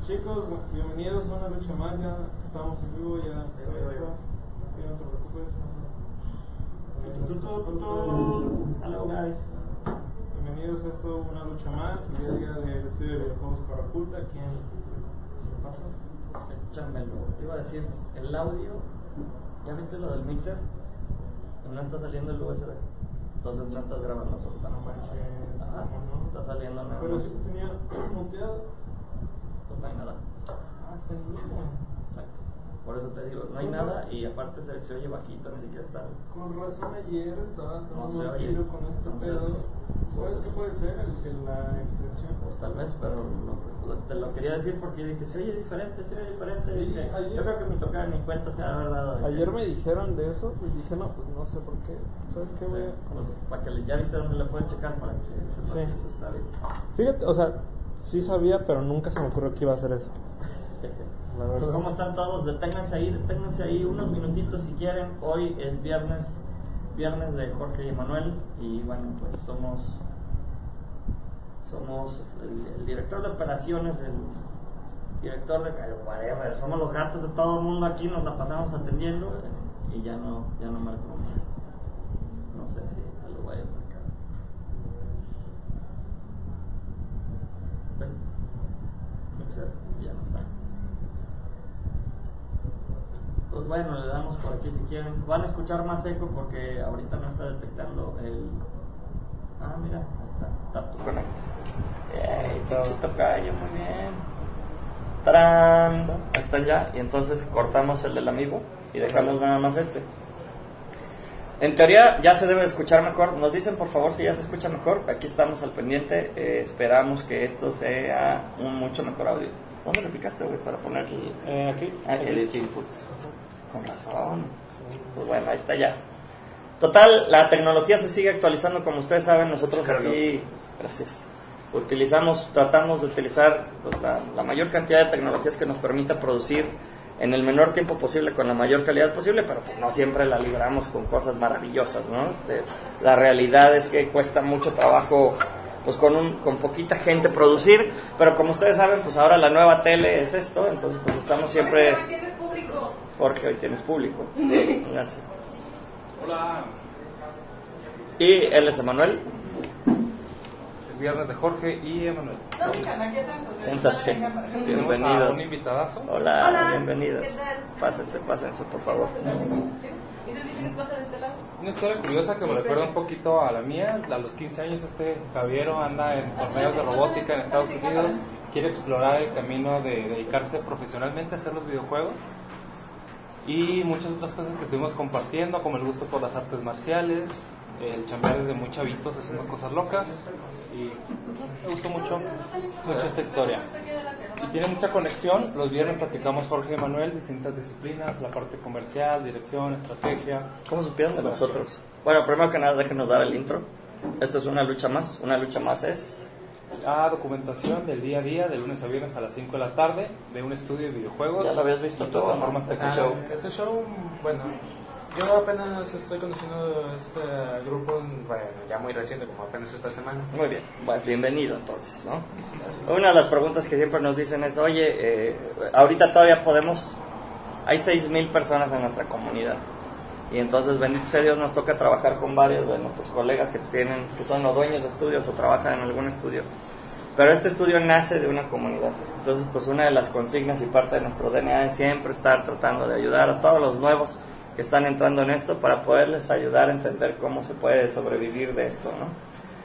Chicos, bienvenidos a una lucha más. Ya estamos en vivo, ya se esto. Sí, no te preocupes. Hello guys. Bienvenidos a esto, una lucha más. El día día del estudio de videojuegos para Oculta. ¿Quién qué pasa? Échamelo. Te iba a decir, el audio, ¿ya viste lo del mixer? No está saliendo el USB. Entonces no estás grabando absolutamente nada. Ajá, no está saliendo nada. Pero si tenía muteado. Pues no hay nada. Ah, está en vivo. Exacto. Por eso te digo, no hay nada y aparte se, se oye bajito, ni siquiera está. Con razón ayer estaba No tomando se un oye. tiro con este Entonces, pedo. ¿Sabes pues- qué puede ser? El, el- la extracción. Pues tal vez, pero lo- te lo quería decir porque dije, se oye diferente, se oye diferente. Sí, Dije, ayer- Yo creo que mi tocada ni cuenta se ha haber dado. Ayer me dijeron de eso y dije, no, pues no sé por qué. ¿Sabes qué, Sí, voy a- pues, para que le, ya viste dónde le puedes checar para que sepas Sí. que eso está bien. Fíjate, o sea, sí sabía, pero nunca se me ocurrió que iba a hacer eso. La Pues. ¿Cómo están todos? Deténganse ahí, deténganse ahí unos minutitos si quieren. Hoy es viernes, viernes de Jorge y Manuel y bueno, pues somos somos el, el director de operaciones, el director de whatever, somos los gatos de todo el mundo aquí, nos la pasamos atendiendo y ya no, ya no marco. No sé si te lo voy a marcar. Ten. Mixer, ya no está. Pues bueno, le damos por aquí si quieren. Van a escuchar más eco porque ahorita no está detectando el. Ah, mira, ahí está. Tap to connect. Ey, pinche tocayo, muy bien. ¡Tarán! Ahí están ya. Y entonces cortamos el del amigo y dejamos nada más este. En teoría ya se debe escuchar mejor. Nos dicen por favor si ya se escucha mejor. Aquí estamos al pendiente. Eh, esperamos que esto sea un mucho mejor audio. ¿Dónde le picaste, güey, para poner el, Eh, aquí. Ah, Edit Inputs. Con razón. Pues bueno, ahí está ya. Total, la tecnología se sigue actualizando, como ustedes saben, nosotros aquí, gracias, utilizamos, tratamos de utilizar pues, la, la mayor cantidad de tecnologías que nos permita producir en el menor tiempo posible, con la mayor calidad posible, pero pues, no siempre la libramos con cosas maravillosas, ¿no? Este, la realidad es que cuesta mucho trabajo pues con, un, con poquita gente producir, pero como ustedes saben, pues ahora la nueva tele es esto, entonces pues estamos siempre... Hoy tienes público. Porque hoy tienes público. Vénganse. Hola, Y él es Emanuel. Es viernes de Jorge y Emanuel. Sea, Siéntate. Bienvenidos. a un invitadazo. Hola, Hola, bienvenidos. Pásense, pásense, por favor. ¿Y si tienes plata de este lado? Una historia curiosa que me recuerda un poquito a la mía. A los 15 años este Javiero anda en torneos de robótica en Estados Unidos. Quiere explorar el camino de dedicarse profesionalmente a hacer los videojuegos. Y muchas otras cosas que estuvimos compartiendo, como el gusto por las artes marciales, el chambear desde muy chavitos haciendo cosas locas. Y me gustó mucho, mucho esta historia. Y tiene mucha conexión. Los viernes practicamos Jorge y Manuel distintas disciplinas, la parte comercial, dirección, estrategia. ¿Cómo supieron de nosotros? Bueno, primero que nada, déjenos dar el intro. Esto es una lucha más. Una lucha más es. La documentación del día a día, de lunes a viernes a las 5 de la tarde, de un estudio de videojuegos. Ya lo habías visto todo, ¿no? plataformas Ah. Ese show, bueno, yo apenas estoy conociendo este grupo, bueno, ya muy reciente, como apenas esta semana. Muy bien, pues bienvenido entonces, ¿no? Una de las preguntas que siempre nos dicen es, oye, eh, ahorita todavía podemos, hay 6.000 personas en nuestra comunidad. Y entonces, bendito sea Dios, nos toca trabajar con varios de nuestros colegas que tienen, que son los dueños de estudios o trabajan en algún estudio. Pero este estudio nace de una comunidad. Entonces, pues una de las consignas y parte de nuestro DNA es siempre estar tratando de ayudar a todos los nuevos están entrando en esto para poderles ayudar a entender cómo se puede sobrevivir de esto, ¿no?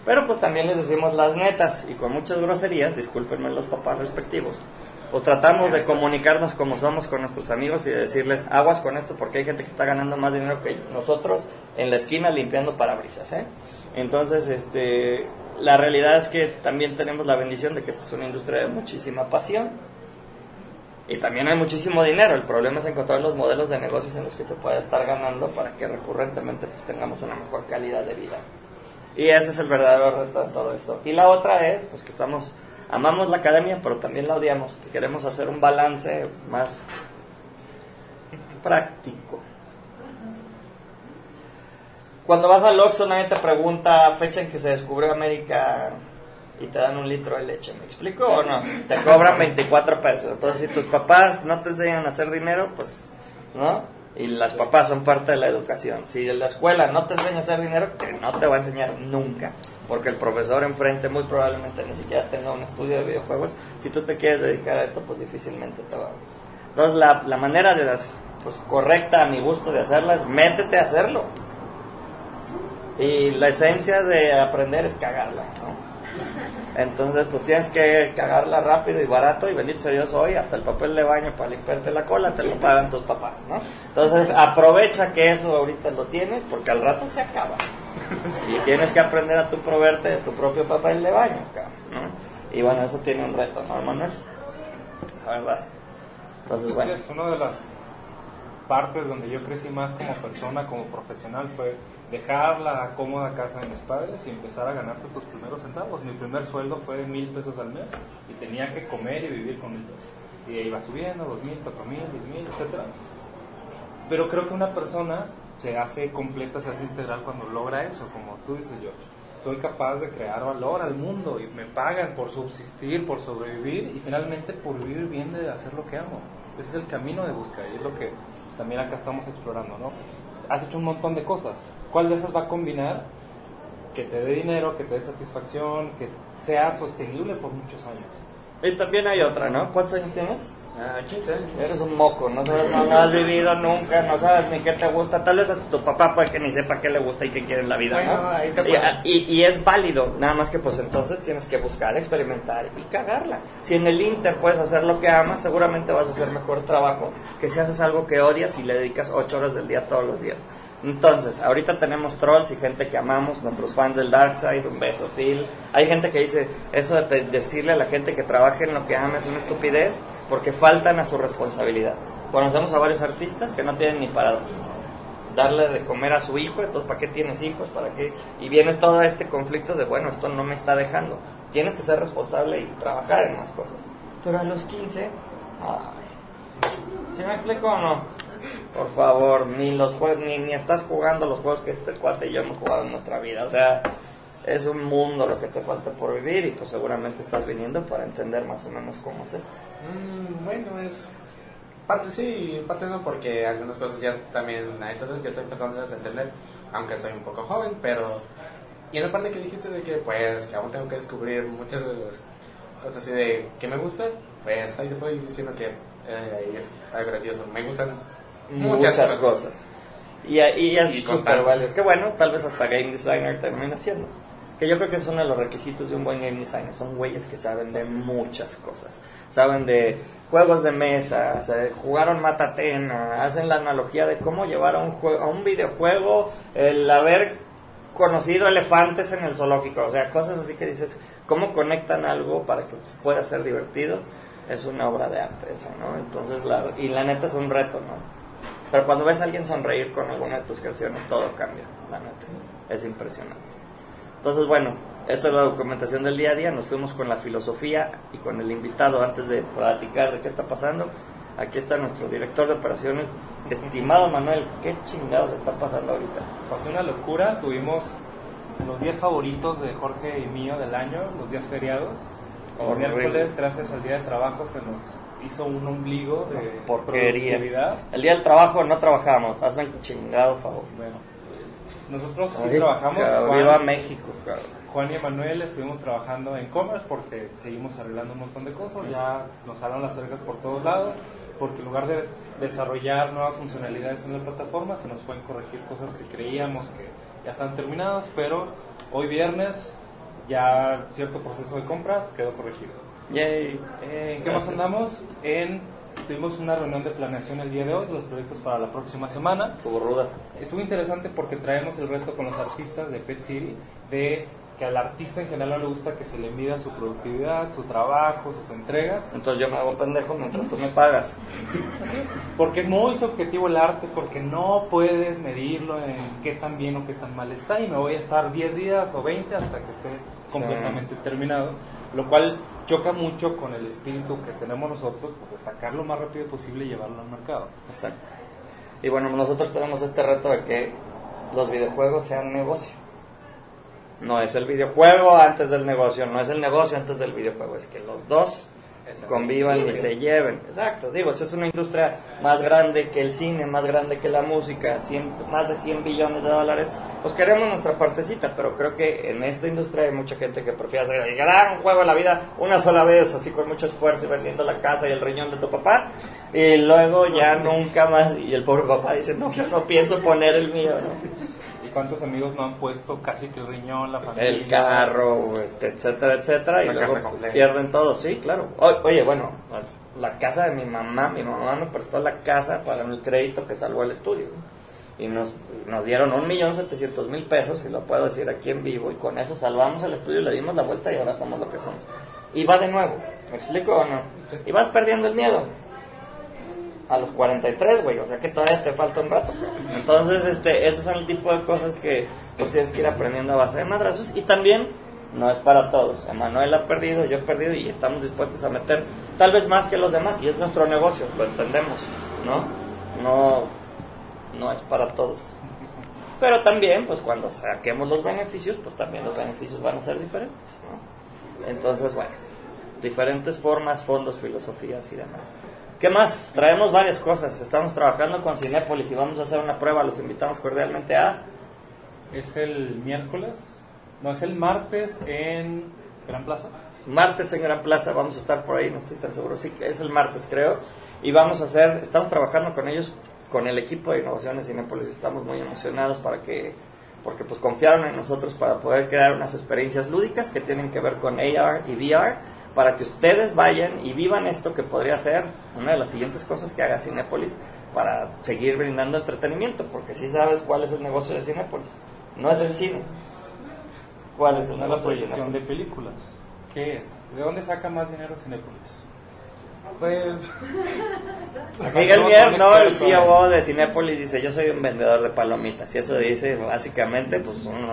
Pero pues también les decimos las netas y con muchas groserías, discúlpenme los papás respectivos, pues tratamos de comunicarnos como somos con nuestros amigos y de decirles aguas con esto porque hay gente que está ganando más dinero que nosotros en la esquina limpiando parabrisas, ¿eh? Entonces, este, la realidad es que también tenemos la bendición de que esta es una industria de muchísima pasión y también hay muchísimo dinero. El problema es encontrar los modelos de negocios en los que se pueda estar ganando para que recurrentemente pues tengamos una mejor calidad de vida. Y ese es el verdadero reto de todo esto. Y la otra es, pues que estamos, amamos la academia, pero también la odiamos. Queremos hacer un balance más práctico. Cuando vas al Oxxo nadie te pregunta fecha en que se descubrió América y te dan un litro de leche. ¿Me explico o no? Te cobran 24 pesos. Entonces, si tus papás no te enseñan a hacer dinero, pues, ¿no? Y las papás son parte de la educación. Si la escuela no te enseña a hacer dinero, que no te va a enseñar nunca. Porque el profesor enfrente muy probablemente ni siquiera tenga un estudio de videojuegos. Si tú te quieres dedicar a esto, pues difícilmente te va. Entonces, la, la manera de las, pues, correcta a mi gusto de hacerla es métete a hacerlo. Y la esencia de aprender es cagarla, ¿no? Entonces, pues tienes que cagarla rápido y barato y bendito sea Dios hoy, hasta el papel de baño para limpiarte la cola te lo pagan tus papás, ¿no? Entonces, aprovecha que eso ahorita lo tienes porque al rato se acaba. Y tienes que aprender a tu proveerte de tu propio papel de baño, ¿no? Y bueno, eso tiene un reto, ¿no, Manuel? La verdad. Entonces, bueno. es una de las partes donde yo crecí más como persona, como profesional, fue dejar la cómoda casa de mis padres y empezar a ganarte tus primeros centavos. Mi primer sueldo fue de mil pesos al mes y tenía que comer y vivir con mil pesos. Y de ahí iba subiendo, dos mil, cuatro mil, diez mil, etc. Pero creo que una persona se hace completa, se hace integral cuando logra eso, como tú dices, yo. Soy capaz de crear valor al mundo y me pagan por subsistir, por sobrevivir y finalmente por vivir bien de hacer lo que amo. Ese es el camino de búsqueda y es lo que también acá estamos explorando, ¿no? Has hecho un montón de cosas. ¿Cuál de esas va a combinar que te dé dinero, que te dé satisfacción, que sea sostenible por muchos años? Y también hay otra, ¿no? ¿Cuántos años tienes? Ah, 15 años. Eres un moco, no sabes, no, no has vivido nunca, no sabes ni qué te gusta. Tal vez hasta tu papá puede que ni sepa qué le gusta y qué quiere en la vida, Bueno, ¿no? ahí te Y, y- y es válido, nada más que pues entonces tienes que buscar, experimentar y cagarla. Si en el Inter puedes hacer lo que amas, seguramente vas a hacer mejor trabajo que si haces algo que odias y le dedicas ocho horas del día todos los días. Entonces, ahorita tenemos trolls y gente que amamos, nuestros fans del Darkseid, un beso, Phil. Hay gente que dice, eso de decirle a la gente que trabaje en lo que ama es una estupidez, porque faltan a su responsabilidad. Conocemos a varios artistas que no tienen ni para darle de comer a su hijo, entonces ¿para qué tienes hijos? ¿Para qué? Y viene todo este conflicto de, bueno, esto no me está dejando. Tienes que ser responsable y trabajar en más cosas. Pero a los 15, ay, ¿sí me explico o no? Por favor, ni los jue- ni, ni estás jugando los juegos que este cuate y yo hemos jugado en nuestra vida. O sea, es un mundo lo que te falta por vivir y pues seguramente estás viniendo para entender más o menos cómo es esto. Mm, bueno, es parte sí, parte no, porque algunas cosas ya también a esta que estoy empezando a entender, aunque soy un poco joven, pero... Y en la parte que dijiste de que pues que aún tengo que descubrir muchas cosas así de que me gustan, pues ahí te puedo ir diciendo que eh, está gracioso, me gustan muchas, cosas. Y, y es súper válido. Que bueno, tal vez hasta game designer termina siendo. Que yo creo que es uno de los requisitos de un buen game designer. Son güeyes que saben de muchas cosas. Saben de juegos de mesa, o sea, jugaron Matatena, hacen la analogía de cómo llevar a un, jue- a un videojuego el haber conocido elefantes en el zoológico. O sea, cosas así que dices, ¿cómo conectan algo para que pueda ser divertido? Es una obra de arte eso, ¿no? Entonces, la, y la neta es un reto, ¿no? Pero cuando ves a alguien sonreír con alguna de tus creaciones, todo cambia, la neta. Es impresionante. Entonces, bueno, esta es la documentación del día a día. Nos fuimos con la filosofía y con el invitado antes de platicar de qué está pasando. Aquí está nuestro director de operaciones, estimado Manuel. ¿Qué chingados está pasando ahorita? Pasó una locura, tuvimos los días favoritos de Jorge y mío del año, los días feriados. El miércoles, gracias al día de trabajo, se nos hizo un ombligo de Porquería. El día del trabajo no trabajamos. Hazme el chingado favor. Bueno, nosotros sí Ay, trabajamos. cabrón, Juan- Viva México, cabrón. Juan y Emanuel estuvimos trabajando en commerce porque seguimos arreglando un montón de cosas, ya nos jalan las cercas por todos lados, porque en lugar de desarrollar nuevas funcionalidades en la plataforma, se nos fue en corregir cosas que creíamos que ya están terminadas, pero hoy viernes ya cierto proceso de compra quedó corregido. Yay. Eh, ¿En qué más andamos? En, tuvimos una reunión de planeación el día de hoy de los proyectos para la próxima semana. Estuvo ruda. Estuvo interesante porque traemos el reto con los artistas de Pet City de que al artista en general no le gusta que se le mida su productividad, su trabajo, sus entregas, Entonces yo me hago pendejo mientras tú me pagas. porque es muy subjetivo el arte, porque no puedes medirlo en qué tan bien o qué tan mal está y me voy a estar 10 días o 20 hasta que esté Sí. completamente terminado, lo cual choca mucho con el espíritu que tenemos nosotros, pues de sacarlo lo más rápido posible y llevarlo al mercado. Exacto. Y bueno, nosotros tenemos este reto de que los videojuegos sean negocio. No es el videojuego antes del negocio, no es el negocio antes del videojuego, es que los dos. Convivan y se lleven. Exacto, digo, esa es una industria más grande que el cine, más grande que la música, 100 más de 100 billones de dólares. Pues queremos nuestra partecita, pero creo que en esta industria hay mucha gente que prefiere hacer el gran juego de la vida una sola vez, así con mucho esfuerzo y vendiendo la casa y el riñón de tu papá, y luego ya nunca más. Y el pobre papá dice: No, yo no pienso poner el mío, ¿no? ¿Y cuántos amigos no han puesto casi que el riñón, la familia? el carro, este, etcétera, etcétera, y La luego casa completa. pierden todo, sí, claro. O- oye, bueno, la casa de mi mamá, mi mamá me prestó la casa para el crédito que salvó el estudio. Y nos, nos dieron un millón setecientos mil pesos, y lo puedo decir aquí en vivo, y con eso salvamos el estudio, le dimos la vuelta y ahora somos lo que somos. Y va de nuevo, ¿me explico o no? Y vas perdiendo el miedo a los 43, güey, o sea que todavía te falta un rato. Entonces, este, esos son el tipo de cosas que pues tienes que ir aprendiendo a base de madrazos y también no es para todos. Emanuel ha perdido, yo he perdido y estamos dispuestos a meter tal vez más que los demás y es nuestro negocio, lo entendemos, ¿no? No no es para todos. Pero también, pues cuando saquemos los beneficios, pues también los beneficios van a ser diferentes, ¿no? Entonces, bueno, diferentes formas, fondos, filosofías y demás. ¿Qué más? Traemos varias cosas. Estamos trabajando con Cinépolis y vamos a hacer una prueba. Los invitamos cordialmente a... Es el miércoles, no, es el martes en Gran Plaza. Martes en Gran Plaza, vamos a estar por ahí, no estoy tan seguro, sí es el martes creo, y vamos a hacer, estamos trabajando con ellos, con el equipo de innovación de Cinépolis, estamos muy emocionados para que, porque pues confiaron en nosotros para poder crear unas experiencias lúdicas que tienen que ver con AR y VR, para que ustedes vayan y vivan esto que podría ser una de las siguientes cosas que haga Cinépolis para seguir brindando entretenimiento, porque si sabes cuál es el negocio de Cinépolis, no es el cine. ¿Cuál es el Una negocio de proyección de películas. ¿Qué es? ¿De dónde saca más dinero Cinépolis? Pues, Miguel No, Mier, no, el CEO de Cinépolis dice, yo soy un vendedor de palomitas. Y eso dice, básicamente, pues, un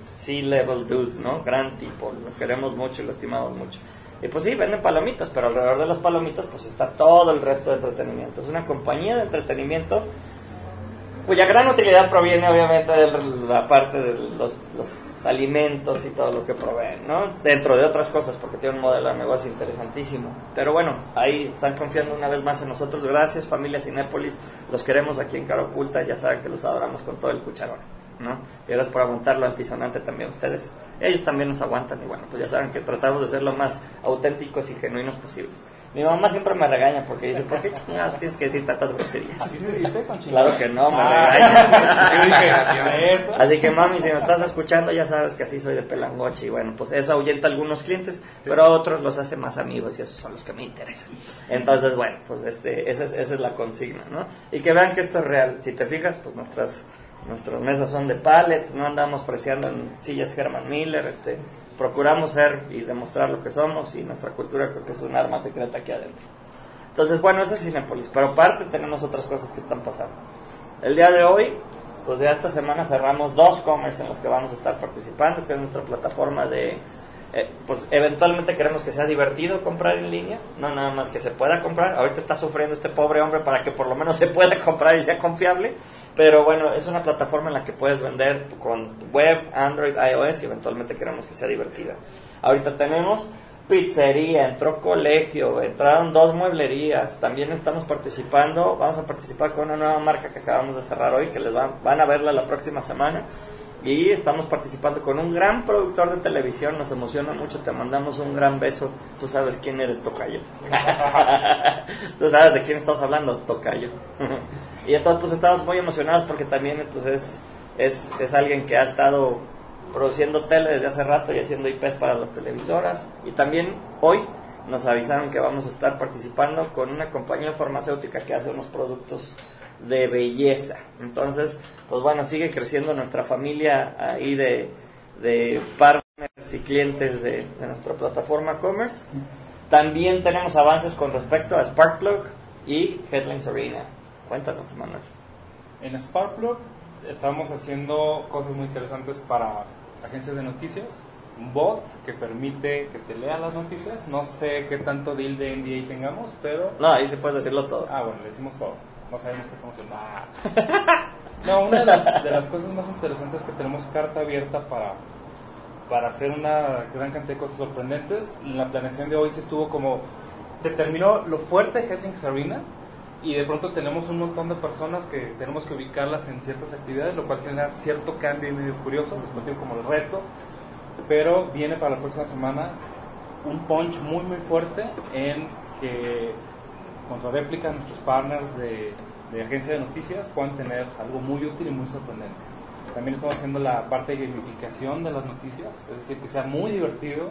C-level dude, ¿no? Gran tipo, lo queremos mucho y lo estimamos mucho. Y pues sí, venden palomitas, pero alrededor de las palomitas, pues está todo el resto de entretenimiento. Es una compañía de entretenimiento cuya gran utilidad proviene obviamente de la parte de los, los alimentos y todo lo que proveen, ¿no? Dentro de otras cosas, porque tiene un modelo de negocio interesantísimo. Pero bueno, ahí están confiando una vez más en nosotros. Gracias, familia Cinépolis. Los queremos aquí en Cara Oculta. Ya saben que los adoramos con todo el cucharón, ¿no? Y gracias por aguantar lo altisonante también ustedes. Ellos también nos aguantan y bueno, pues ya saben que tratamos de ser lo más auténticos y genuinos posibles. Mi mamá siempre me regaña porque dice, ¿por qué chingados tienes que decir tantas groserías? ¿Así te dice con Claro que no, me Ah. regaña. Así que mami, si me estás escuchando, ya sabes que así soy de pelangoche y bueno, pues eso ahuyenta a algunos clientes, pero a otros los hace más amigos y esos son los que me interesan. Entonces, bueno, pues este, esa es, esa es la consigna, ¿no? Y que vean que esto es real. Si te fijas, pues nuestras, nuestras mesas son de pallets, no andamos preciando en sillas Herman Miller, este, procuramos ser y demostrar lo que somos y nuestra cultura creo que es un arma secreta aquí adentro. Entonces, bueno, eso es Cinepolis, pero aparte tenemos otras cosas que están pasando. El día de hoy, pues ya esta semana cerramos dos commerce en los que vamos a estar participando, que es nuestra plataforma de, eh, pues eventualmente queremos que sea divertido comprar en línea, no nada más que se pueda comprar. Ahorita está sufriendo este pobre hombre para que por lo menos se pueda comprar y sea confiable, pero bueno, es una plataforma en la que puedes vender con web, Android, iOS y eventualmente queremos que sea divertida. Ahorita tenemos pizzería, entró colegio, entraron dos mueblerías, también estamos participando, vamos a participar con una nueva marca que acabamos de cerrar hoy, que les van, van a verla la próxima semana, y estamos participando con un gran productor de televisión, nos emociona mucho, te mandamos un gran beso, tú sabes quién eres Tocayo, tú sabes de quién estamos hablando, Tocayo, y entonces pues estamos muy emocionados porque también pues es, es, es alguien que ha estado produciendo tele desde hace rato y haciendo IPs para las televisoras. Y también hoy nos avisaron que vamos a estar participando con una compañía farmacéutica que hace unos productos de belleza. Entonces, pues bueno, sigue creciendo nuestra familia ahí de, de partners y clientes de, de nuestra plataforma Commerce. También tenemos avances con respecto a Sparkplug y Headlines Arena. Cuéntanos, Manuel. En Sparkplug estamos haciendo cosas muy interesantes para agencias de noticias. Un bot que permite que te lea las noticias. No sé qué tanto deal de NDA tengamos, pero... No, ahí se puede decirlo todo. Ah, bueno, le decimos todo. No sabemos qué estamos haciendo. Ah. No, una de las, de las cosas más interesantes es que tenemos carta abierta para para hacer una gran cantidad de cosas sorprendentes. La planeación de hoy se estuvo como, se terminó lo fuerte de Headlings Arena y de pronto tenemos un montón de personas que tenemos que ubicarlas en ciertas actividades, lo cual genera cierto cambio y medio curioso, les planteo como el reto, pero viene para la próxima semana un punch muy muy fuerte en que contra réplica nuestros partners de, de agencia de noticias puedan tener algo muy útil y muy sorprendente. También estamos haciendo la parte de gamificación de las noticias, es decir, que sea muy divertido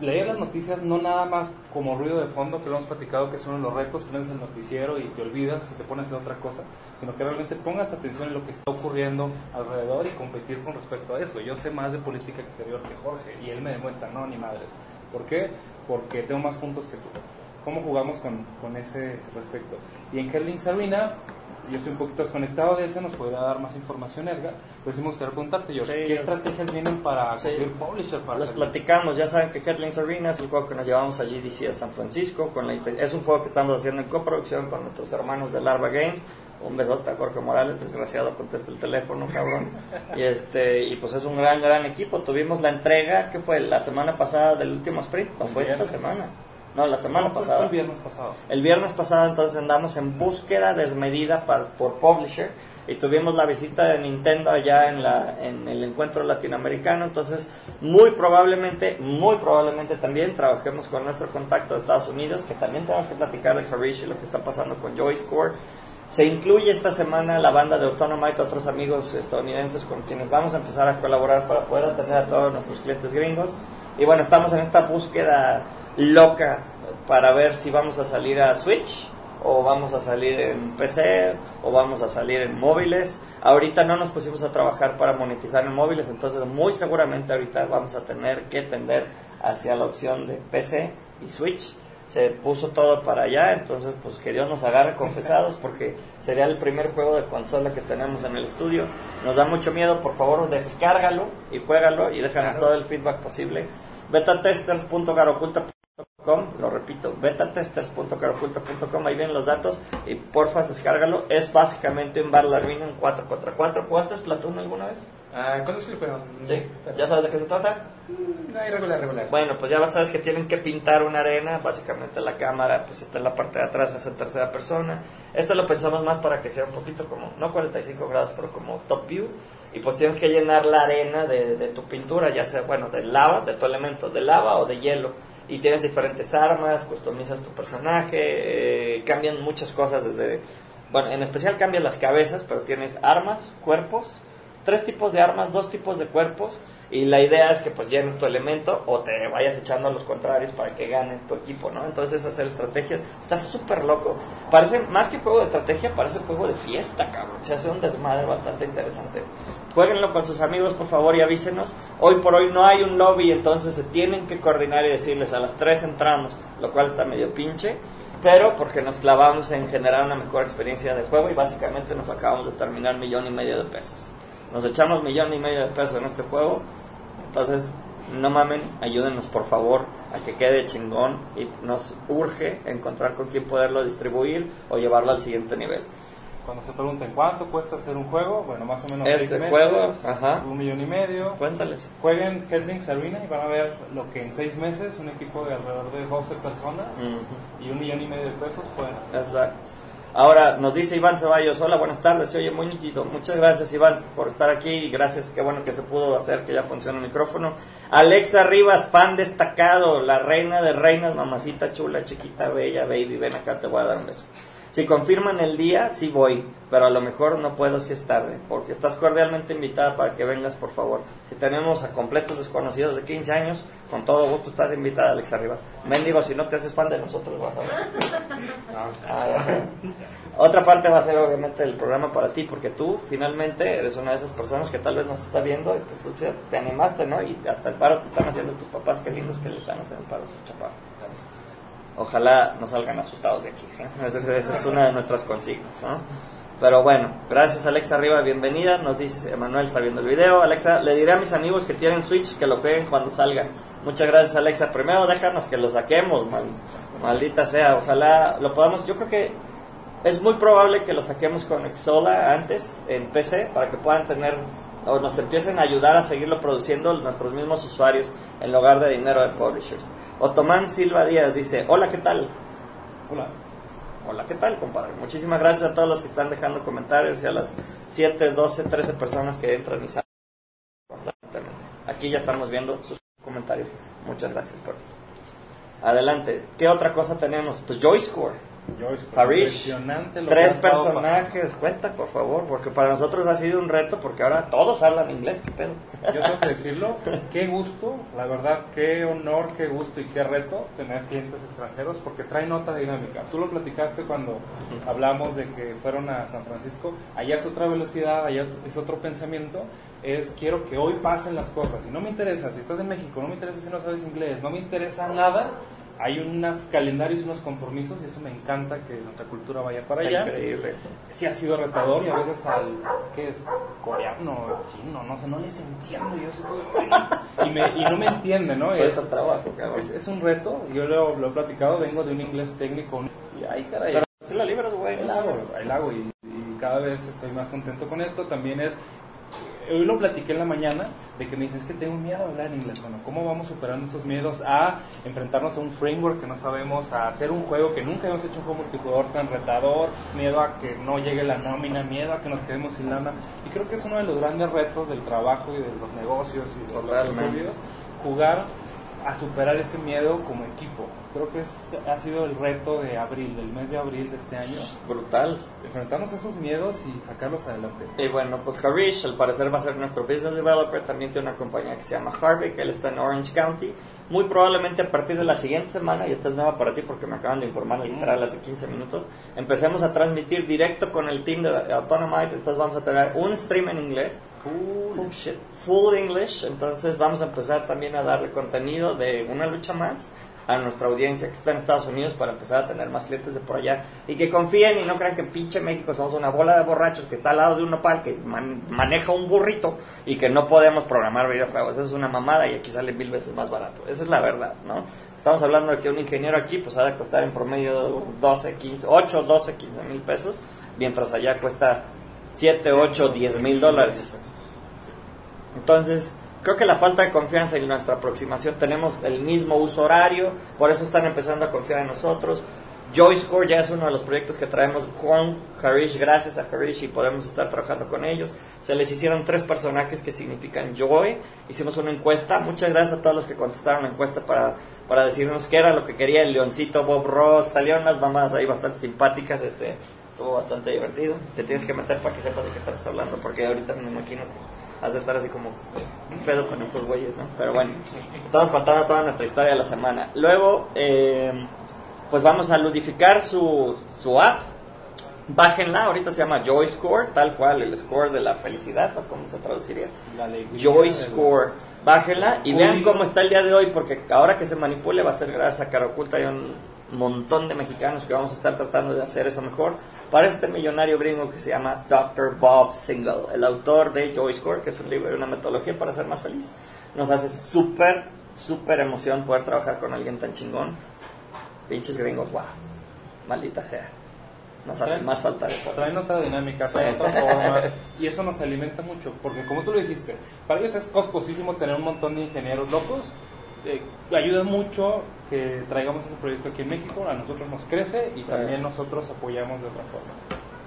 leer las noticias no nada más como ruido de fondo, que lo hemos platicado, que son los retos, pones el noticiero y te olvidas y te pones a otra cosa, sino que realmente pongas atención en lo que está ocurriendo alrededor y competir con respecto a eso. Yo sé más de política exterior que Jorge y él me demuestra, no, ni madres. ¿Por qué? Porque tengo más puntos que tú. ¿Cómo jugamos con, con ese respecto? Y en Hellings Arena yo estoy un poquito desconectado de ese, nos podría dar más información, Edgar. Pero sí me gustaría preguntarte, yo, Sí, ¿qué yo- estrategias vienen para Sí. conseguir publisher? Para Los platicamos, ya saben que Headlings Arena es el juego que nos llevamos a GDC a San Francisco. Con la, es un juego que estamos haciendo en coproducción con nuestros hermanos de Larva Games. Un besote a Jorge Morales, desgraciado, contesta el teléfono, cabrón. Y, este, y pues es un gran, gran equipo. Tuvimos la entrega, que fue la semana pasada del último sprint, o fue esta semana. No, la semana No, pasada. el viernes pasado. El viernes pasado entonces andamos en búsqueda desmedida par- por publisher y tuvimos la visita de Nintendo allá en, la, en el encuentro latinoamericano, entonces muy probablemente, muy probablemente también trabajemos con nuestro contacto de Estados Unidos, que también tenemos que platicar de Harish y lo que está pasando con Joy Score. Se incluye esta semana la banda de Autonomite, otros amigos estadounidenses con quienes vamos a empezar a colaborar para poder atender a todos nuestros clientes gringos. Y bueno, estamos en esta búsqueda loca para ver si vamos a salir a Switch o vamos a salir en PC o vamos a salir en móviles. Ahorita no nos pusimos a trabajar para monetizar en móviles, entonces muy seguramente ahorita vamos a tener que tender hacia la opción de PC y Switch. Se puso todo para allá, entonces pues que Dios nos agarre confesados porque sería el primer juego de consola que tenemos en el estudio. Nos da mucho miedo, por favor descárgalo y juégalo y déjanos Claro. todo el feedback posible. Lo repito, betatesters.caroculta.com, ahí vienen los datos y porfa descárgalo. Es básicamente un Battle Arena en 444. ¿Jugaste Splatoon alguna vez? Ah, conozco el juego. Sí. ¿Ya sabes de qué se trata? No, irregular, regular. Bueno, pues ya sabes que tienen que pintar una arena, básicamente la cámara pues está en la parte de atrás, es en tercera persona. Esto lo pensamos más para que sea un poquito como, no 45 grados, pero como top view. Y pues tienes que llenar la arena de, de tu pintura, ya sea, bueno, de lava, de tu elemento, de lava o de hielo. Y tienes diferentes armas, customizas tu personaje, eh, cambian muchas cosas desde, bueno, en especial cambian las cabezas, pero tienes armas, cuerpos, tres tipos de armas, dos tipos de cuerpos y la idea es que pues llenes tu elemento o te vayas echando a los contrarios para que gane tu equipo, ¿no? Entonces hacer estrategias, está súper loco. Parece, más que juego de estrategia, parece juego de fiesta, cabrón. Se hace un desmadre bastante interesante. Jueguenlo con sus amigos, por favor, y avísenos. Hoy por hoy no hay un lobby, entonces se tienen que coordinar y decirles a las tres entramos, lo cual está medio pinche. Pero porque nos clavamos en generar una mejor experiencia de juego y básicamente nos acabamos de terminar millón y medio de pesos. Nos echamos millón y medio de pesos en este juego. Entonces, no mamen, ayúdenos por favor a que quede chingón y nos urge encontrar con quién poderlo distribuir o llevarlo al siguiente nivel. Cuando se pregunten cuánto cuesta hacer un juego, bueno, más o menos Ese meses, juego, ajá. un millón y medio. Cuéntales. Jueguen Headlings Arena y van a ver lo que en seis meses un equipo de alrededor de 12 personas y un millón y medio de pesos pueden hacer. Exacto. Ahora nos dice Iván Ceballos, hola, buenas tardes, se oye muy nítido. Muchas gracias Iván por estar aquí y gracias, qué bueno que se pudo hacer, que ya funciona el micrófono. Alexa Rivas, fan destacado, la reina de reinas, mamacita chula, chiquita, bella, baby, ven acá, te voy a dar un beso. Si confirman el día, sí voy, pero a lo mejor no puedo si es tarde, porque estás cordialmente invitada para que vengas, por favor. Si tenemos a completos desconocidos de 15 años, con todo gusto estás invitada, Alexa Rivas. Mendigo, si no te haces fan de nosotros, vas a ver. Ah, ya sé. Otra parte va a ser obviamente el programa para ti, porque tú finalmente eres una de esas personas que tal vez nos está viendo y pues tú te animaste, ¿no? Y hasta el paro te están haciendo tus papás, qué lindos que le están haciendo el paro a su chaparro. Ojalá no salgan asustados de aquí, ¿eh? esa, es una de nuestras consignas, ¿no? Pero bueno, gracias Alexa Arriba, bienvenida. Nos dice Emanuel, está viendo el video. Alexa, le diré a mis amigos que tienen Switch que lo jueguen cuando salga. Muchas gracias Alexa. Primero déjanos que lo saquemos, mal- maldita sea. Ojalá lo podamos, yo creo que es muy probable que lo saquemos con Exola antes en PC para que puedan tener o nos empiecen a ayudar a seguirlo produciendo nuestros mismos usuarios en lugar de dinero de publishers. Otomán Silva Díaz dice, hola, ¿qué tal? Hola. Hola, ¿qué tal, compadre? Muchísimas gracias a todos los que están dejando comentarios y a las 7, 12, 13 personas que entran y salen constantemente. Aquí ya estamos viendo sus comentarios. Muchas gracias por esto. Adelante. ¿Qué otra cosa tenemos? Pues Joy Score. Joyce, Harish, tres personajes. Cuenta, por favor, porque para nosotros ha sido un reto porque ahora todos hablan inglés. ¿Qué pedo? Yo tengo que decirlo, qué gusto, la verdad, qué honor, qué gusto y qué reto tener clientes extranjeros porque traen otra dinámica. Tú lo platicaste cuando hablamos de que fueron a San Francisco, allá es otra velocidad, allá es otro pensamiento, es quiero que hoy pasen las cosas y no me interesa, si estás en México, no me interesa si no sabes inglés, no me interesa nada, hay unos calendarios, unos compromisos y eso me encanta que nuestra cultura vaya para Está allá. increíble. Sí ha sido retador y a veces al, ¿qué es? Coreano, chino, no sé, no les entiendo, yo todo- y, me, y no me entiende, ¿no? Es, trabajo, es, es un reto, yo lo, lo he platicado, vengo de un inglés técnico y ay caray, Pero si la libras, güey. la hago, la hago y, y cada vez estoy más contento con esto, también es, hoy lo platiqué en la mañana, de que me dicen, es que tengo miedo a hablar en inglés, bueno, ¿cómo vamos superando esos miedos a enfrentarnos a un framework que no sabemos, a hacer un juego que nunca hemos hecho un juego multijugador tan retador, miedo a que no llegue la nómina, miedo a que nos quedemos sin lana, y creo que es uno de los grandes retos del trabajo y de los negocios y de los estudios, jugar a superar ese miedo como equipo. Creo que es, ha sido el reto de abril, del mes de abril de este año, Brutal. enfrentarnos a esos miedos y sacarlos adelante. Y bueno, pues Harish al parecer va a ser nuestro business developer. También tiene una compañía que se llama Harvick. Él está en Orange County. Muy probablemente a partir de la siguiente semana, y esta es nueva para ti porque me acaban de informar literal hace 15 minutos, empecemos a transmitir directo con el team de Autonomite. Entonces vamos a tener un stream en inglés. Shit. Full English. Entonces vamos a empezar también a darle contenido de una lucha más a nuestra audiencia que está en Estados Unidos para empezar a tener más clientes de por allá y que confíen y no crean que pinche México somos una bola de borrachos que está al lado de un nopal que man- maneja un burrito y que no podemos programar videojuegos. Eso es una mamada y aquí sale mil veces más barato. Esa es la verdad, ¿no? Estamos hablando de que un ingeniero aquí pues ha de costar en promedio 12, 15, 8, 12, 15 mil pesos, mientras allá cuesta 7, 8, 10 mil dólares. Entonces, creo que la falta de confianza en nuestra aproximación, tenemos el mismo uso horario, por eso están empezando a confiar en nosotros. JoyScore ya es uno de los proyectos que traemos Juan Harish, gracias a Harish y podemos estar trabajando con ellos. Se les hicieron tres personajes que significan Joy. Hicimos una encuesta. Muchas gracias a todos los que contestaron la encuesta para, para decirnos qué era lo que quería el leoncito Bob Ross. Salieron unas mamadas ahí bastante simpáticas. Este, estuvo bastante divertido. Te tienes que meter para que sepas de qué estamos hablando, porque ahorita me imagino que has de estar así como un pedo con estos güeyes, ¿no? Pero bueno, estamos contando toda nuestra historia de la semana. Luego, eh, pues vamos a ludificar su, su app. Bájenla, ahorita se llama Joy Score, tal cual, el score de la felicidad, ¿o ¿cómo se traduciría? Joy Score. Bájenla y vean cómo está el día de hoy, porque ahora que se manipule va a ser gracias a Cara Oculta. Hay un montón de mexicanos que vamos a estar tratando de hacer eso mejor. Para este millonario gringo que se llama Dr. Bob Single, el autor de Joy Score, que es un libro, una metodología para ser más feliz. Nos hace súper, súper emoción poder trabajar con alguien tan chingón. Pinches gringos, wow. Maldita sea. Nos hace más falta de. Traen otra dinámica, traen Sí. otra forma y eso nos alimenta mucho, porque como tú lo dijiste, para ellos es costosísimo tener un montón de ingenieros locos, eh, ayuda mucho que traigamos ese proyecto aquí en México, a nosotros nos crece y Sí. también nosotros apoyamos de otra forma.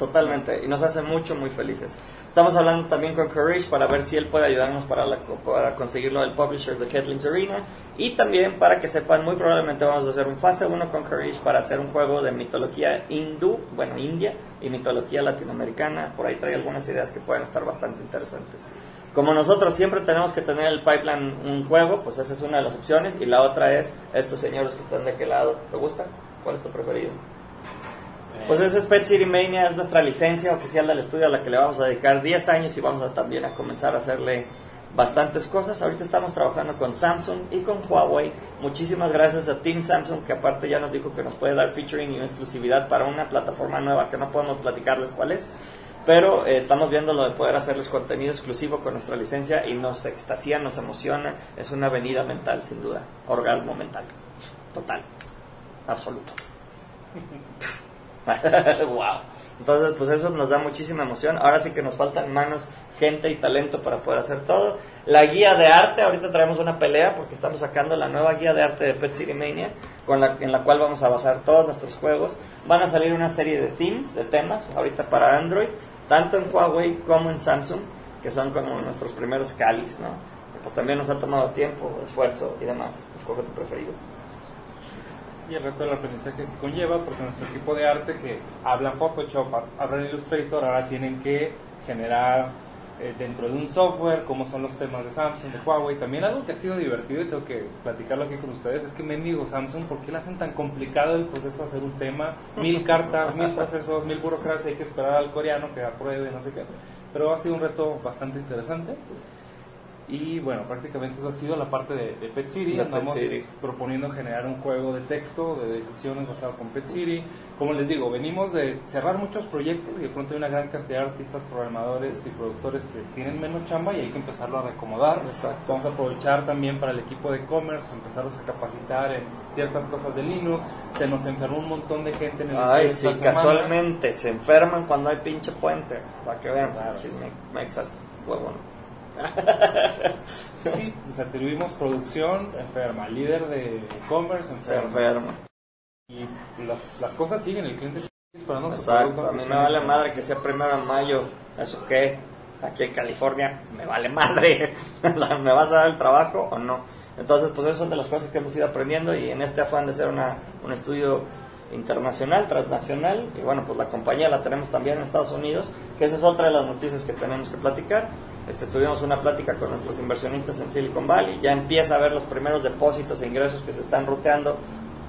Totalmente, y nos hace mucho, muy felices. Estamos hablando también con Courage para ver si él puede ayudarnos para, la, para conseguirlo del publisher de Headlings Arena. Y también para que sepan, muy probablemente vamos a hacer un fase 1 con Courage para hacer un juego de mitología hindú, bueno, india, y mitología latinoamericana. Por ahí trae algunas ideas que pueden estar bastante interesantes. Como nosotros siempre tenemos que tener el pipeline un juego, pues esa es una de las opciones. Y la otra es estos señores que están de aquel lado. ¿Te gusta? ¿Cuál es tu preferido? Pues ese es Pet City Mania, es nuestra licencia oficial del estudio a la que le vamos a dedicar 10 años y vamos a también a comenzar a hacerle bastantes cosas. Ahorita estamos trabajando con Samsung y con Huawei. Muchísimas gracias a Team Samsung que aparte ya nos dijo que nos puede dar featuring y una exclusividad para una plataforma nueva que no podemos platicarles cuál es. Pero eh, estamos viendo lo de poder hacerles contenido exclusivo con nuestra licencia y nos extasia, nos emociona. Es una avenida mental sin duda. Orgasmo mental. Total. Absoluto. wow. Entonces, pues eso nos da muchísima emoción. Ahora sí que nos faltan manos, gente y talento para poder hacer todo. La guía de arte, ahorita traemos una pelea porque estamos sacando la nueva guía de arte de Pet City Mania, en la cual vamos a basar todos nuestros juegos. Van a salir una serie de themes, de temas, ahorita para Android, tanto en Huawei como en Samsung, que son como nuestros primeros calis, ¿no? Pues también nos ha tomado tiempo, esfuerzo y demás. Escoge tu preferido. Y el reto del aprendizaje que conlleva, porque nuestro equipo de arte que habla en Photoshop, habla en Illustrator, ahora tienen que generar eh, dentro de un software cómo son los temas de Samsung, de Huawei. También algo que ha sido divertido y tengo que platicarlo aquí con ustedes es que mendigo Samsung, ¿por qué le hacen tan complicado el proceso de hacer un tema? Mil cartas, mil procesos, mil burocracia, hay que esperar al coreano que apruebe, no sé qué. Pero ha sido un reto bastante interesante. Y bueno, prácticamente eso ha sido la parte de, de Pet City. Pet Andamos City. proponiendo generar un juego de texto, de decisiones basado con Pet City. Como les digo, venimos de cerrar muchos proyectos y de pronto hay una gran cantidad de artistas, programadores y productores que tienen menos chamba y hay que empezarlo a reacomodar. Exacto. Vamos a aprovechar también para el equipo de e-commerce, empezarlos a capacitar en ciertas cosas de Linux. Se nos enfermó un montón de gente en el Ay, esta sí, semana. casualmente se enferman cuando hay pinche puente. Para que vean, Claro. mexas, huevón. Pues atribuimos producción enferma, líder de e-commerce Se enferma. enferman. Y las, las cosas siguen, el cliente sigue esperando Exacto, a mí pues, me vale madre que sea primero en mayo. ¿Eso qué? Aquí en California me vale madre. ¿Me vas a dar el trabajo o no? Entonces, pues esas son de las cosas que hemos ido aprendiendo y en este afán de ser una, un estudio internacional, transnacional, y bueno, pues la compañía la tenemos también en Estados Unidos, que esa es otra de las noticias que tenemos que platicar. Este, tuvimos una plática con nuestros inversionistas en Silicon Valley, ya empieza a ver los primeros depósitos e ingresos que se están ruteando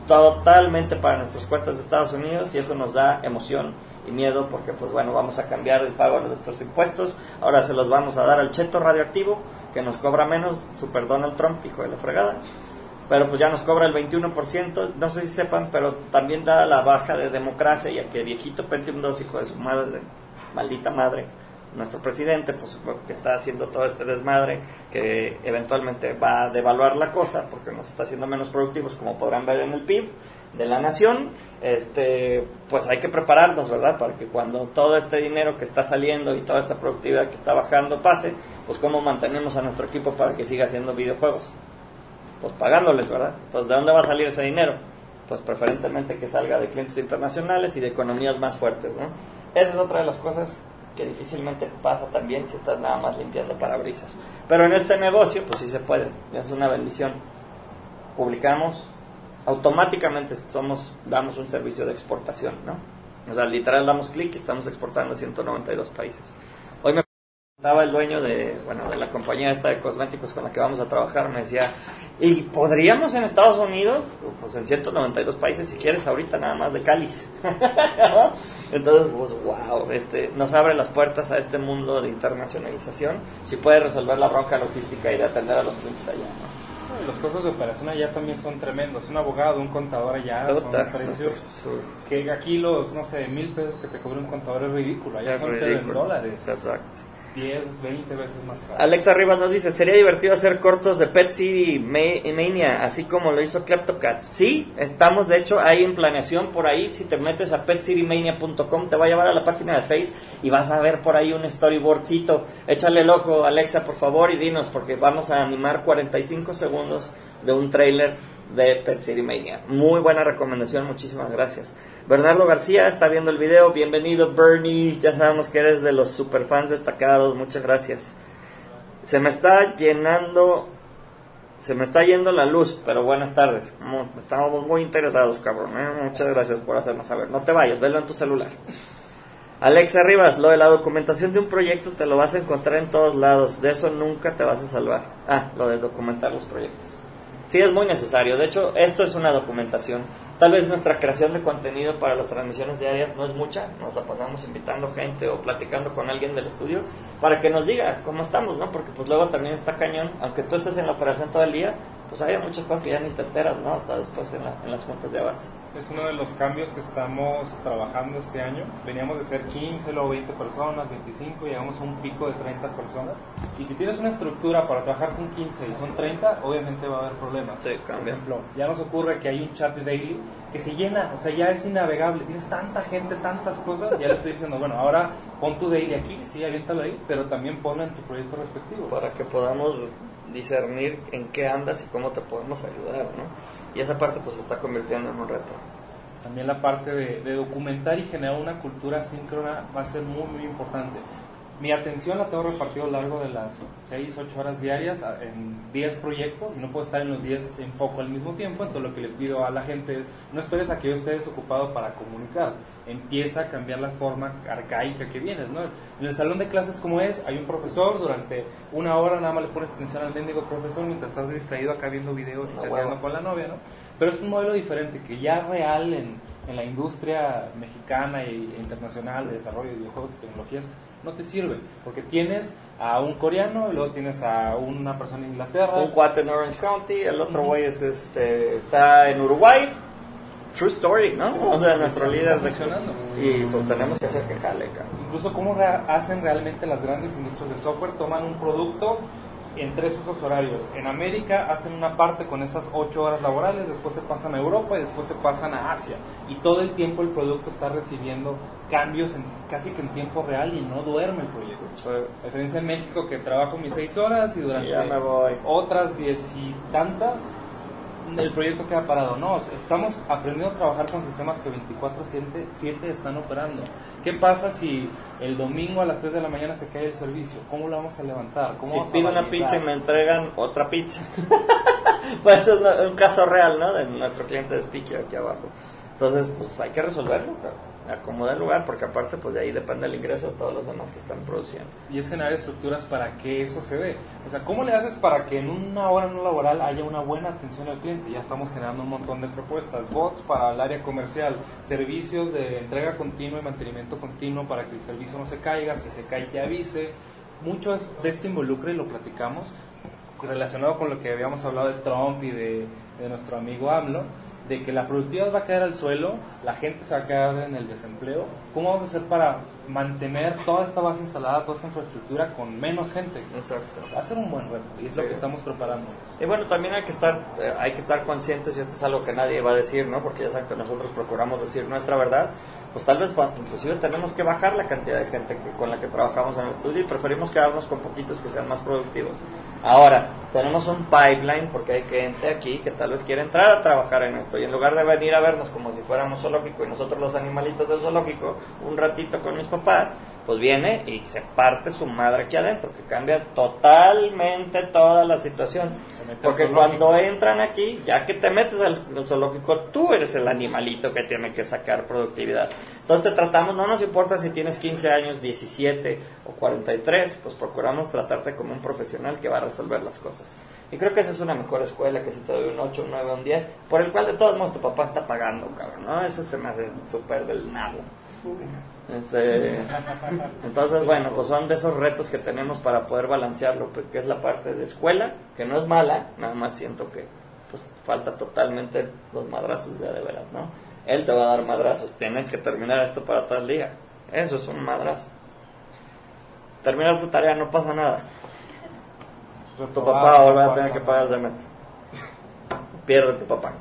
totalmente para nuestras cuentas de Estados Unidos y eso nos da emoción y miedo porque pues bueno vamos a cambiar el pago de nuestros impuestos. Ahora se los vamos a dar al cheto radioactivo que nos cobra menos. Super Donald Trump hijo de la fregada pero pues ya nos cobra el 21%, no sé si sepan, pero también da la baja de democracia, ya que viejito Pentium 2, hijo de su madre, maldita madre, nuestro presidente, pues que está haciendo todo este desmadre, que eventualmente va a devaluar la cosa, porque nos está haciendo menos productivos, como podrán ver en el PIB de la nación, este, pues hay que prepararnos, ¿verdad? Para que cuando todo este dinero que está saliendo y toda esta productividad que está bajando pase, pues cómo mantenemos a nuestro equipo para que siga haciendo videojuegos pues pagándoles, ¿verdad? Entonces, ¿de dónde va a salir ese dinero? Pues preferentemente que salga de clientes internacionales y de economías más fuertes, ¿no? Esa es otra de las cosas que difícilmente pasa también si estás nada más limpiando parabrisas. Pero en este negocio, pues sí se puede, es una bendición. Publicamos, automáticamente somos, damos un servicio de exportación, ¿no? O sea, literal damos clic y estamos exportando a 192 países. Estaba el dueño de, bueno, de la compañía esta de cosméticos con la que vamos a trabajar, me decía, ¿y podríamos en Estados Unidos? Pues en 192 países si quieres ahorita nada más de cáliz. ¿No? Entonces, pues wow, este, nos abre las puertas a este mundo de internacionalización, si puede resolver la bronca logística y de atender a los clientes allá. ¿no? Los costos de operación allá también son tremendos. Un abogado, un contador allá son precios que aquí los, no sé, mil pesos que te cobra un contador es ridículo. Allá es son ridículo. dólares. Exacto. 10, 20 veces más. Alexa Rivas nos dice, sería divertido hacer cortos de Pet City Ma- Mania, así como lo hizo Kleptocat. Sí, estamos de hecho ahí en planeación por ahí, si te metes a petcitymania.com te va a llevar a la página de Face y vas a ver por ahí un storyboardcito. Échale el ojo, Alexa, por favor, y dinos, porque vamos a animar 45 segundos de un trailer de Mania. Muy buena recomendación, muchísimas gracias. Bernardo García está viendo el video, bienvenido Bernie, ya sabemos que eres de los superfans destacados, muchas gracias. Se me está llenando, se me está yendo la luz, pero buenas tardes. Estamos muy interesados, cabrón. ¿eh? Muchas gracias por hacernos saber. No te vayas, velo en tu celular. Alexa Rivas, lo de la documentación de un proyecto te lo vas a encontrar en todos lados. De eso nunca te vas a salvar. Ah, lo de documentar los proyectos. Sí, es muy necesario. De hecho, esto es una documentación. Tal vez nuestra creación de contenido para las transmisiones diarias no es mucha. Nos la pasamos invitando gente o platicando con alguien del estudio para que nos diga cómo estamos, ¿no? Porque pues luego también está cañón. Aunque tú estés en la operación todo el día, pues hay muchas cosas que ya ni te enteras, ¿no? Hasta después en, la- en las juntas de avance. Es uno de los cambios que estamos trabajando este año. Veníamos de ser 15, luego 20 personas, 25, llegamos a un pico de 30 personas. Y si tienes una estructura para trabajar con 15 y son 30, obviamente va a haber problemas. Sí, Por ejemplo, ya nos ocurre que hay un chat de daily que se llena, o sea, ya es innavegable, tienes tanta gente, tantas cosas, ya le estoy diciendo, bueno, ahora pon tu daily aquí, sí, aviéntalo ahí, pero también ponlo en tu proyecto respectivo. para que podamos discernir en qué andas y cómo te podemos ayudar, ¿no? Y esa parte pues se está convirtiendo en un reto. También la parte de, de documentar y generar una cultura síncrona va a ser muy, muy importante. Mi atención la tengo repartida a lo largo de las 6, 8 horas diarias en 10 proyectos y no puedo estar en los 10 en foco al mismo tiempo, entonces lo que le pido a la gente es no esperes a que yo esté desocupado para comunicar, empieza a cambiar la forma arcaica que vienes, ¿no? En el salón de clases como es, hay un profesor, durante una hora nada más le pones atención al mendigo profesor mientras estás distraído acá viendo videos y Ah, chateando con la novia, ¿no? Pero es un modelo diferente que ya real en, en la industria mexicana e internacional de desarrollo de videojuegos y tecnologías no te sirve, porque tienes a un coreano y luego tienes a una persona en Inglaterra. Un cuate en Orange County, el otro güey es, este, está en Uruguay. True story, ¿no? O sea, nuestro líder de... funcionando. Y pues tenemos que hacer que jale. Incluso cómo rea- hacen realmente las grandes industrias de software, toman un producto en tres usos horarios. En América hacen una parte con esas ocho horas laborales, después se pasan a Europa y después se pasan a Asia. Y todo el tiempo el producto está recibiendo cambios en, casi que en tiempo real y no duerme el proyecto. Sí. A diferencia en México que trabajo mis seis horas y durante otras diez y tantas el proyecto queda parado. No, estamos aprendiendo a trabajar con sistemas que 24/7 están operando. ¿Qué pasa si el domingo a las 3 de la mañana se cae el servicio? ¿Cómo lo vamos a levantar? ¿Cómo Si vamos a pido una pizza y me entregan otra pizza. pues eso es un caso real, ¿no? De nuestro cliente de Speaker aquí abajo. Entonces, pues hay que resolverlo, cabrón. Acomodar lugar, porque aparte, pues de ahí depende el ingreso de todos los demás que están produciendo. y es generar estructuras para que eso se dé. O sea, ¿cómo le haces para que en una hora no laboral haya una buena atención al cliente? Ya estamos generando un montón de propuestas, bots para el área comercial, servicios de entrega continua y mantenimiento continuo para que el servicio no se caiga, si se cae que avise. Mucho de esto involucra y lo platicamos relacionado con lo que habíamos hablado de Trump y de, de nuestro amigo AMLO, de que la productividad va a caer al suelo, la gente se va a quedar en el desempleo. ¿Cómo vamos a hacer para mantener toda esta base instalada, toda esta infraestructura con menos gente? Exacto. Va a ser un buen reto y es lo que estamos preparando. Y bueno, también hay que estar, eh, hay que estar conscientes, y esto es algo que nadie va a decir, ¿no? Porque ya saben que nosotros procuramos decir nuestra verdad, pues tal vez va- inclusive tenemos que bajar la cantidad de gente que, con la que trabajamos en el estudio y preferimos quedarnos con poquitos que sean más productivos. Ahora, tenemos un pipeline porque hay gente aquí que tal vez quiere entrar a trabajar en esto y en lugar de venir a vernos como si fuéramos zoológico y nosotros los animalitos del zoológico, un ratito con mis papás, pues viene y se parte su madre aquí adentro, que cambia totalmente toda la situación. Porque cuando entran aquí, ya que te metes al, al zoológico, tú eres el animalito que tiene que sacar productividad. Entonces te tratamos, no nos importa si tienes 15 años, 17 o 43, pues procuramos tratarte como un profesional que va a resolver las cosas. Y creo que esa es una mejor escuela que si te doy un 8, un 9, un 10, por el cual de todos modos tu papá está pagando, cabrón, ¿no? Eso se me hace súper del nabo. Este, entonces, bueno, pues son de esos retos que tenemos para poder balancearlo, que es la parte de escuela, que no es mala, nada más siento que pues falta totalmente los madrazos de de veras, ¿no? Él te va a dar madrazos, tienes que terminar esto para tal día. Eso es un madrazo. Terminar tu tarea, no pasa nada. Tu papá va a volver a tener que pagar el semestre. Pierde tu papá.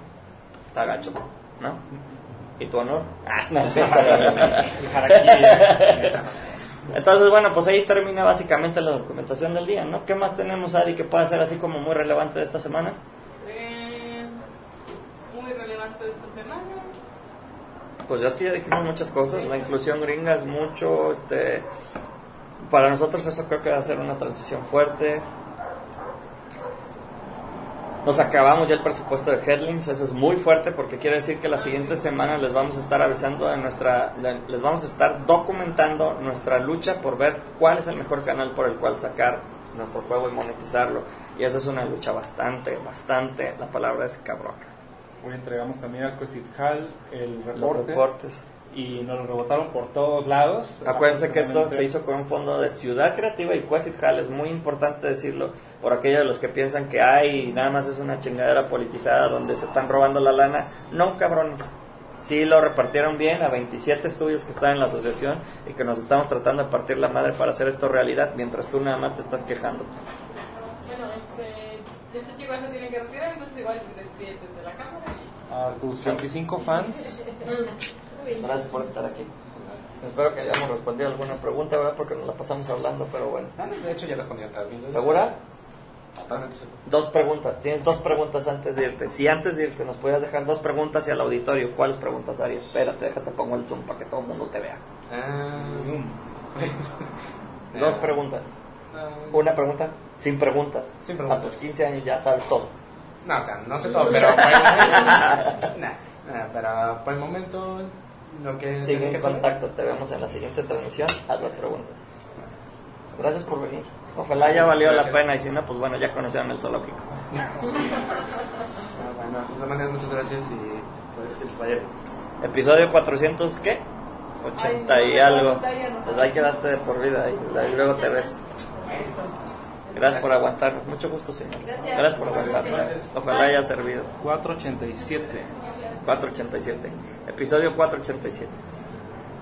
Está gacho, ¿no? ¿Y tu honor? Ah, no, harakiri. Entonces, bueno, pues ahí termina básicamente la documentación del día, ¿no? ¿Qué más tenemos, Adi, que pueda ser así como muy relevante de esta semana? Eh, muy relevante de esta semana. Pues ya es que ya dijimos muchas cosas, la inclusión gringa es mucho, este, para nosotros eso creo que va a ser una transición fuerte. Nos acabamos ya el presupuesto de Headlings, eso es muy fuerte porque quiere decir que la siguiente semana les vamos a estar avisando de nuestra, les vamos a estar documentando nuestra lucha por ver cuál es el mejor canal por el cual sacar nuestro juego y monetizarlo. Y eso es una lucha bastante, bastante, la palabra es cabrón. Hoy entregamos también al Hall el Los reporte reportes. y nos lo rebotaron por todos lados. Acuérdense que esto se hizo con un fondo de Ciudad Creativa y Hall, es muy importante decirlo, por aquellos de los que piensan que hay nada más es una chingadera politizada donde se están robando la lana. No, cabrones. Sí lo repartieron bien a 27 estudios que están en la asociación y que nos estamos tratando de partir la madre para hacer esto realidad, mientras tú nada más te estás quejando. Bueno, este, este chico ya se tiene que retirar, entonces igual despídete A tus 25 fans. Gracias por estar aquí. Espero que hayamos respondido alguna pregunta, ¿verdad? Porque nos la pasamos hablando, pero bueno. Ah, De hecho, ya respondí a todas mis dudas. ¿Segura? Totalmente seguro. Dos preguntas. Tienes dos preguntas antes de irte. Si antes de irte nos pudieras dejar dos preguntas y al auditorio, ¿cuáles preguntas harías? Espérate, déjate, pongo el zoom para que todo el mundo te vea. Pues, Dos preguntas. ah, Una pregunta sin preguntas. Sin preguntas. A tus 15 años ya sabes todo. No, o sea, no sé todo, pero por el momento. Nah, nah, pero por el momento, lo que. Sigue tengo que en saber- contacto. Te vemos en la siguiente transmisión. Haz las preguntas. Gracias por venir. Ojalá haya valido la Gracias. pena y si no, pues bueno, ya conocieron el zoológico. Ah, bueno, de todas maneras, muchas gracias y pues que les vaya bien. Episodio 400, ¿qué? 80 Ay, y no, algo. está ahí anotado. Pues ahí quedaste de por vida y y luego te ves. Gracias por aguantarnos. Mucho gusto, señores. Gracias. Gracias por aguantarnos. Ojalá haya servido. 487. 487. Episodio 487.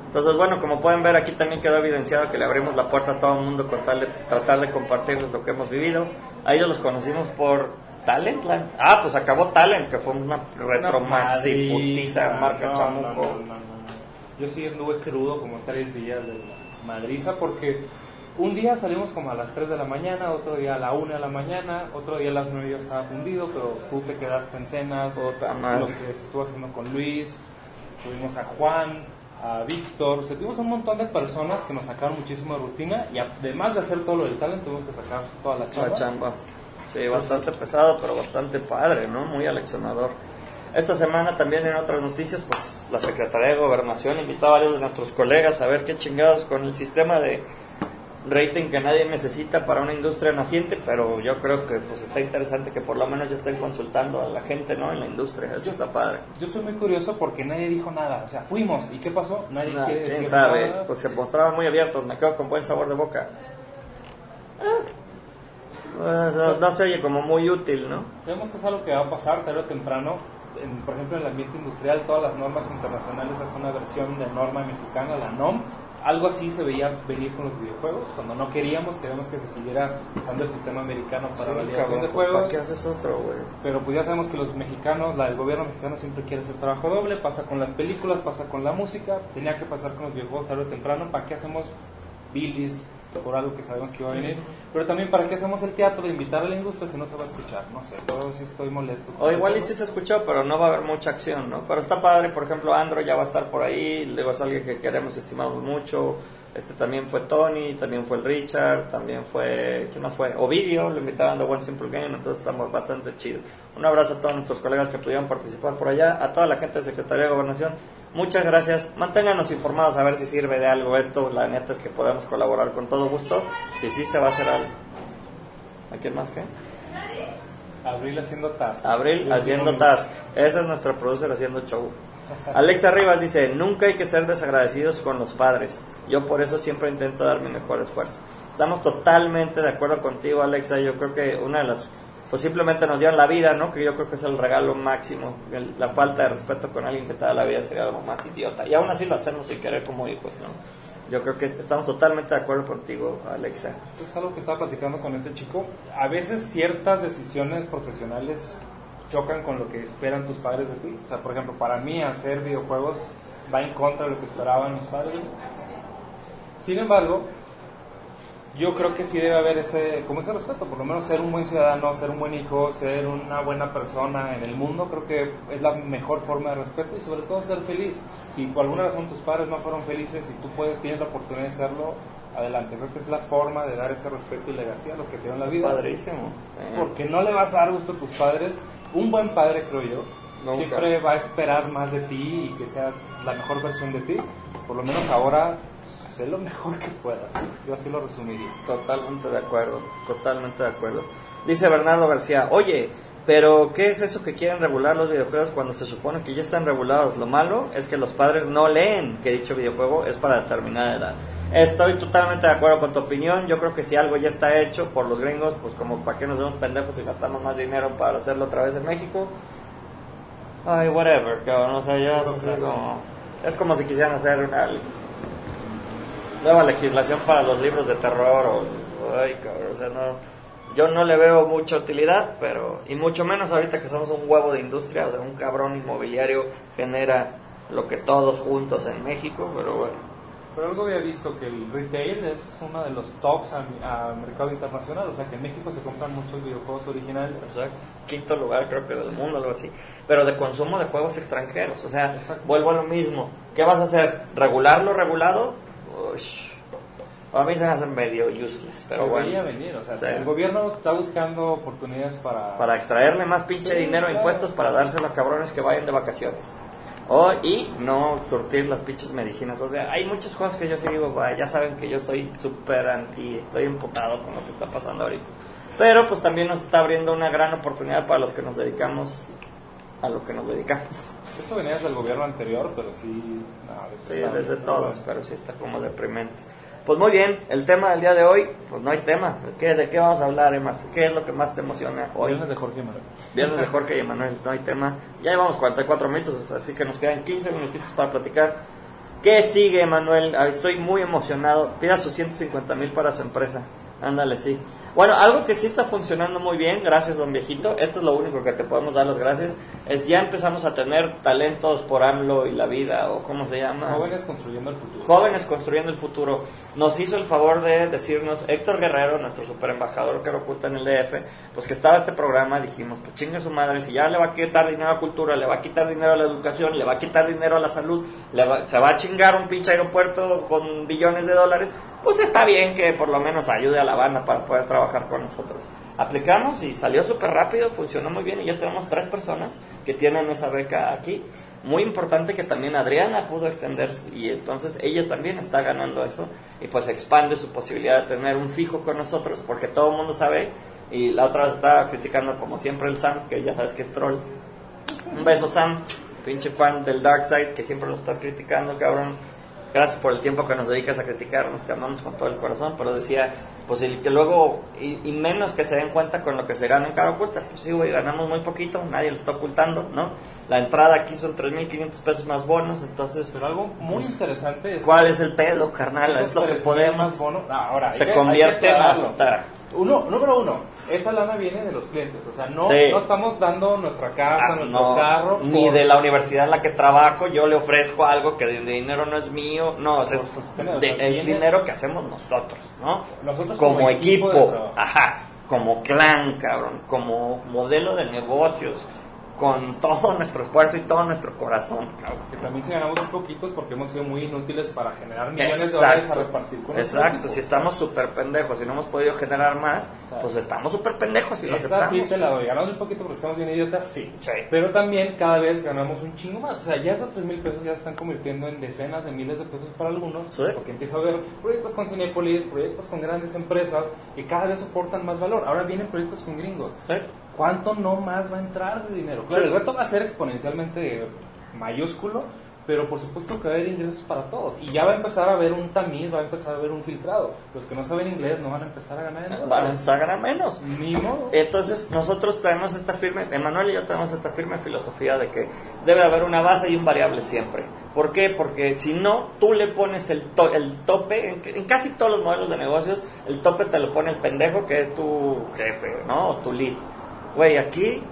Entonces, bueno, como pueden ver, aquí también quedó evidenciado que le abrimos la puerta a todo el mundo con tal de tratar de compartirles lo que hemos vivido. A ellos los conocimos por Talentland. Ah, pues acabó Talent, que fue una retro maxi putiza marca No, chamuco. no, no, no, no. Yo sí anduve crudo como tres días de madriza porque un día salimos como a las 3 de la mañana, otro día a la 1 de la mañana, otro día a las 9 yo estaba fundido, pero tú te quedaste en cenas, lo que se estuvo haciendo con Luis, tuvimos a Juan, a Víctor, o sea, tuvimos un montón de personas que nos sacaron muchísimo de rutina y además de hacer todo lo del talent tuvimos que sacar toda la chamba. La chamba. Sí, bastante pesado, pero bastante padre, ¿no? Muy aleccionador. Esta semana también en otras noticias, pues la Secretaría de Gobernación invitó a varios de nuestros colegas a ver qué chingados con el sistema de rating que nadie necesita para una industria naciente, pero yo creo que pues está interesante que por lo menos ya estén consultando a la gente, ¿no? En la industria, eso está padre. Yo estoy muy curioso porque nadie dijo nada, o sea, fuimos, ¿y qué pasó? Nadie Nah, quiere ¿Quién decir sabe? nada. Pues se mostraban muy abiertos, me quedo con buen sabor de boca. Ah, no, no se oye como muy útil, ¿no? Sabemos que es algo que va a pasar tarde o temprano. En- por ejemplo, en el ambiente industrial, todas las normas internacionales hacen una versión de norma mexicana, la NOM. Algo así se veía venir con los videojuegos. Cuando no queríamos, queríamos que se siguiera usando el sistema americano para Sí, validación cabrón, de pues, ¿Para juegos. qué haces otro, güey? Pero pues ya sabemos que los mexicanos, la, el gobierno mexicano siempre quiere hacer trabajo doble. Pasa con las películas, pasa con la música. Tenía que pasar con los videojuegos tarde o temprano. ¿Para qué hacemos bilis por algo que sabemos que iba a venir? Pero también para qué hacemos el teatro de invitar a la industria si no se va a escuchar. No sé, yo sí estoy molesto. O igual y sí se escuchó, pero no va a haber mucha acción, ¿no? Pero está padre, por ejemplo, Andro ya va a estar por ahí, luego es alguien que queremos y estimamos mucho. Este también fue Tony, también fue el Richard, también fue, ¿quién más fue? Ovidio, lo invitaron de One Simple Game, entonces estamos bastante chido. Un abrazo a todos nuestros colegas que pudieron participar por allá, a toda la gente de Secretaría de Gobernación, muchas gracias. Manténganos informados a ver si sirve de algo esto, la neta es que podemos colaborar con todo gusto, si sí se va a hacer algo. ¿A quién más qué? Abril haciendo task. Abril haciendo task. Esa es nuestra producer haciendo show. Alexa Rivas dice, nunca hay que ser desagradecidos con los padres. Yo por eso siempre intento dar mi mejor esfuerzo. Estamos totalmente de acuerdo contigo, Alexa. Yo creo que una de las... Pues simplemente nos dieron la vida, ¿no? Que yo creo que es el regalo máximo. La falta de respeto con alguien que te da la vida sería algo más idiota. Y aún así lo hacemos sin querer como hijos, ¿no? Yo creo que estamos totalmente de acuerdo contigo, Alexa. Es algo que estaba platicando con este chico. A veces ciertas decisiones profesionales chocan con lo que esperan tus padres de ti. O sea, por ejemplo, para mí hacer videojuegos va en contra de lo que esperaban mis padres. Sin embargo, yo creo que sí debe haber ese, como ese respeto, por lo menos ser un buen ciudadano, ser un buen hijo, ser una buena persona en el mundo, creo que es la mejor forma de respeto y sobre todo ser feliz. Si por alguna razón tus padres no fueron felices y tú puedes, tienes la oportunidad de serlo, adelante. Creo que es la forma de dar ese respeto y legacía a los que te dieron la vida. Padrísimo. Sí. Porque no le vas a dar gusto a tus padres. Un buen padre, creo yo, Nunca. siempre va a esperar más de ti y que seas la mejor versión de ti. Por lo menos ahora, sé lo mejor que puedas. Yo así lo resumiría. Totalmente de acuerdo, totalmente de acuerdo. Dice Bernardo García, oye, pero ¿qué es eso que quieren regular los videojuegos cuando se supone que ya están regulados? Lo malo es que los padres no leen que dicho videojuego es para determinada edad. Estoy totalmente de acuerdo con tu opinión. Yo creo que si algo ya está hecho por los gringos, pues como para qué nos vemos pendejos y gastamos más dinero para hacerlo otra vez en México. Ay, whatever, cabrón. O sea, ya es como... Es como si quisieran hacer una nueva legislación para los libros de terror o... Ay, cabrón, o sea, no... yo no le veo mucha utilidad, pero y mucho menos ahorita que somos un huevo de industria, o sea, un cabrón inmobiliario genera lo que todos juntos en México, pero bueno. Pero algo había visto que el retail es uno de los tops a, a mercado internacional, o sea que en México se compran muchos videojuegos originales. Exacto. Quinto lugar creo que del mundo, algo así. Pero de consumo de juegos extranjeros. O sea, Exacto. vuelvo a lo mismo. ¿Qué vas a hacer? ¿Regular lo regulado? Ush. A mí se me hacen medio useless, pero se bueno. veía venir, o sea, Sí. el gobierno está buscando oportunidades para... Para extraerle más pinche Sí, dinero a claro. impuestos para dárselo a cabrones que vayan de vacaciones. O, y no surtir las pinches medicinas. O sea, hay muchas cosas que yo sí digo, "Vaya, ya saben que yo soy súper anti, estoy emputado con lo que está pasando ahorita. Pero pues también nos está abriendo una gran oportunidad para los que nos dedicamos a lo que nos dedicamos. Eso venía desde el gobierno anterior, pero sí... no, Sí, desde todos, pero sí está como deprimente. Pues muy bien, el tema del día de hoy, pues no hay tema. ¿Qué, ¿De qué vamos a hablar, Emma? ¿Qué es lo que más te emociona hoy? Viernes de Jorge Manuel. Viernes de Jorge y Emanuel, no hay tema. Ya llevamos 44 minutos, así que nos quedan 15 minutitos para platicar. ¿Qué sigue, Emanuel? Ay, Estoy muy emocionado. Pida sus 150 mil para su empresa. Ándale, sí. Bueno, algo que sí está funcionando muy bien, gracias, don viejito. Esto es lo único que te podemos dar las gracias. Es ya empezamos a tener talentos por AMLO y la vida, o cómo se llama. Jóvenes construyendo el futuro. Jóvenes construyendo el futuro. Nos hizo el favor de decirnos Héctor Guerrero, nuestro super embajador que oculta en el DF, pues que estaba este programa, dijimos, pues chingue su madre, si ya le va a quitar dinero a cultura, le va a quitar dinero a la educación, le va a quitar dinero a la salud, le va- se va a chingar un pinche aeropuerto con billones de dólares, pues está bien que por lo menos ayude a la banda para poder trabajar con nosotros. Aplicamos y salió súper rápido, funcionó muy bien y ya tenemos tres personas que tienen esa beca aquí. Muy importante que también Adriana pudo extender y entonces ella también está ganando eso y pues expande su posibilidad de tener un fijo con nosotros porque todo el mundo sabe y la otra estaba criticando como siempre el Sam, que ya sabes que es troll. Un beso Sam, pinche fan del Dark Side que siempre lo estás criticando, cabrón. Gracias por el tiempo que nos dedicas a criticarnos, te amamos con todo el corazón, pero decía, pues el que luego, y, y menos que se den cuenta con lo que se gana en cara oculta, pues sí, güey, ganamos muy poquito, nadie lo está ocultando, ¿no? La entrada aquí son 3.500 pesos más bonos, entonces, Pero algo muy interesante es ¿cuál es el pedo, carnal? Es lo que 3,000 podemos. bono- ahora, Se que- convierte en hasta... Uno, número uno, esa lana viene de los clientes, o sea, no, Sí. no estamos dando nuestra casa, Ah, nuestro no, carro, ni de la universidad en la que trabajo, yo le ofrezco algo que de, dinero no es mío, no, o sea, Por es, sostener, o de- sea, es viene- dinero que hacemos nosotros, ¿no? Nosotros como, como equipo, equipo ajá, como clan, cabrón, como modelo de negocios, con todo nuestro esfuerzo y todo nuestro corazón. Que también si ganamos muy poquitos porque hemos sido muy inútiles para generar millones de dólares a Exacto, repartir con exacto. Si estamos súper pendejos y no hemos podido generar más, Exacto. pues estamos súper pendejos y lo Esa aceptamos. sí te la doy. Ganamos un poquito porque estamos bien idiotas, sí. Sí. Pero también cada vez ganamos un chingo más. O sea, ya esos 3 mil pesos ya se están convirtiendo en decenas de miles de pesos para algunos. Sí. Porque empieza a haber proyectos con Cinepolis, proyectos con grandes empresas que cada vez soportan más valor. Ahora vienen proyectos con gringos. Sí. ¿Cuánto no más va a entrar de dinero? Claro, el reto va a ser exponencialmente mayúsculo, pero por supuesto que va a haber ingresos para todos. Y ya va a empezar a haber un tamiz, va a empezar a haber un filtrado. Los que no saben inglés no van a empezar a ganar en Van a dólares. empezar a ganar menos. Ni modo. Entonces nosotros tenemos esta firme, Emanuel y yo tenemos esta firme filosofía de que debe haber una base y un variable siempre. ¿Por qué? Porque si no, tú le pones el, to- el tope, en, en casi todos los modelos de negocios, el tope te lo pone el pendejo que es tu jefe, ¿no? O tu lead. Güey, aquí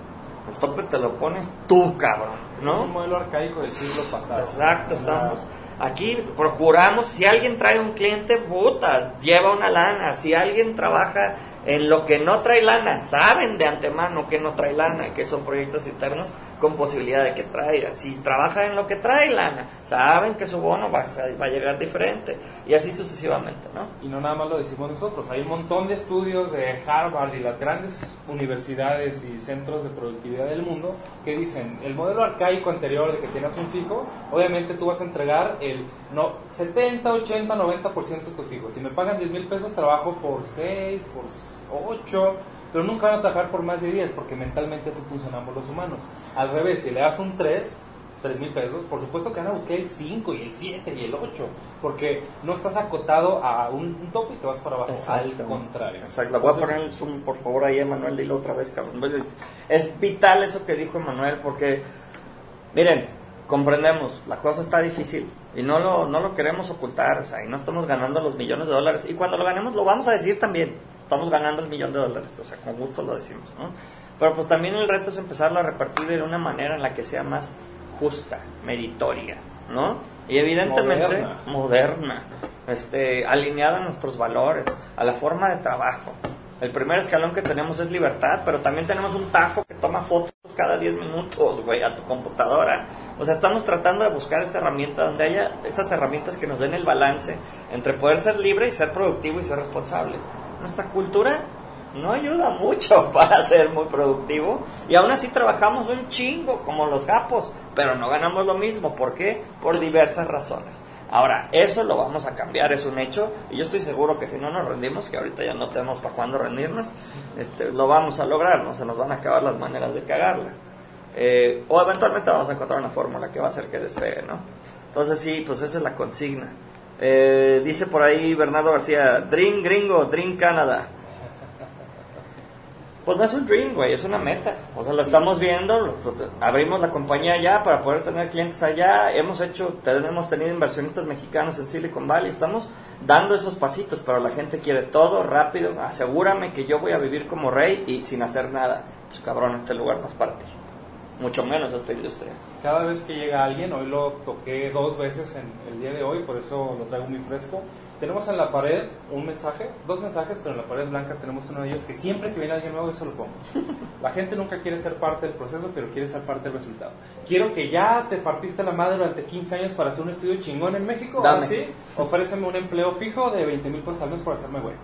el tope te lo pones tú, cabrón, Es un ¿no? modelo arcaico del siglo pasado. Exacto, estamos. Aquí procuramos, si alguien trae un cliente, puta, lleva una lana. Si alguien trabaja en lo que no trae lana, saben de antemano que no trae lana, que son proyectos internos con posibilidad de que traiga. Si trabaja en lo que trae lana, saben que su bono va a, ser- va a llegar diferente. Y así sucesivamente, ¿no? Y no nada más lo decimos nosotros, hay un montón de estudios de Harvard y las grandes universidades y centros de productividad del mundo que dicen, el modelo arcaico anterior de que tienes un fijo, obviamente tú vas a entregar el no, 70, 80, 90% de tu fijo. Si me pagan 10 mil pesos, trabajo por 6, por 8, pero nunca van a trabajar por más de 10 porque mentalmente así funcionamos los humanos. Al revés, si le das un 3, 3 mil pesos, por supuesto que van a buscar el 5 y el 7 y el 8, porque no estás acotado a un, un tope y te vas para abajo. Al contrario. Exacto. Voy a poner el zoom, por favor, ahí, Emanuel, dilo otra vez, cabrón. Es vital eso que dijo Emanuel, porque, miren, comprendemos, la cosa está difícil y no lo, no lo queremos ocultar, o sea, y no estamos ganando los millones de dólares. Y cuando lo ganemos, lo vamos a decir también. estamos ganando el millón de dólares, o sea, con gusto lo decimos, ¿no? Pero pues también el reto es empezarlo a repartir de una manera en la que sea más justa, meritoria, ¿no? Y evidentemente Moderna. moderna, este, alineada a nuestros valores, a la forma de trabajo. El primer escalón que tenemos es libertad, pero también tenemos un tajo toma fotos cada 10 minutos, güey, a tu computadora. O sea, estamos tratando de buscar esa herramienta donde haya esas herramientas que nos den el balance entre poder ser libre y ser productivo y ser responsable. Nuestra cultura no ayuda mucho para ser muy productivo y aún así trabajamos un chingo como los japos, pero no ganamos lo mismo. ¿Por qué? Por diversas razones. Ahora, eso lo vamos a cambiar, es un hecho, y yo estoy seguro que si no nos rendimos, que ahorita ya no tenemos para cuándo rendirnos, este, lo vamos a lograr, no se nos van a acabar las maneras de cagarla. Eh, o eventualmente vamos a encontrar una fórmula que va a hacer que despegue, ¿no? Entonces sí, pues esa es la consigna. Eh, dice por ahí Bernardo García, Dream Gringo, Dream Canadá. Pues no es un dream, güey, es una meta. O sea, lo estamos viendo, abrimos la compañía allá para poder tener clientes allá. Hemos hecho, tenemos tenido inversionistas mexicanos en Silicon Valley. Estamos dando esos pasitos, pero la gente quiere todo rápido. Asegúrame que yo voy a vivir como rey y sin hacer nada. Pues cabrón, este lugar nos parte. Mucho menos esta industria. Cada vez que llega alguien, hoy lo toqué dos veces en el día de hoy, por eso lo traigo muy fresco. Tenemos en la pared un mensaje, dos mensajes, pero en la pared blanca tenemos uno de ellos que siempre que viene alguien nuevo eso lo pongo. La gente nunca quiere ser parte del proceso, pero quiere ser parte del resultado. Quiero que ya te partiste la madre durante 15 años para hacer un estudio chingón en México, Dame. sí, ofréceme un empleo fijo de 20 mil pesos al mes por hacerme güey.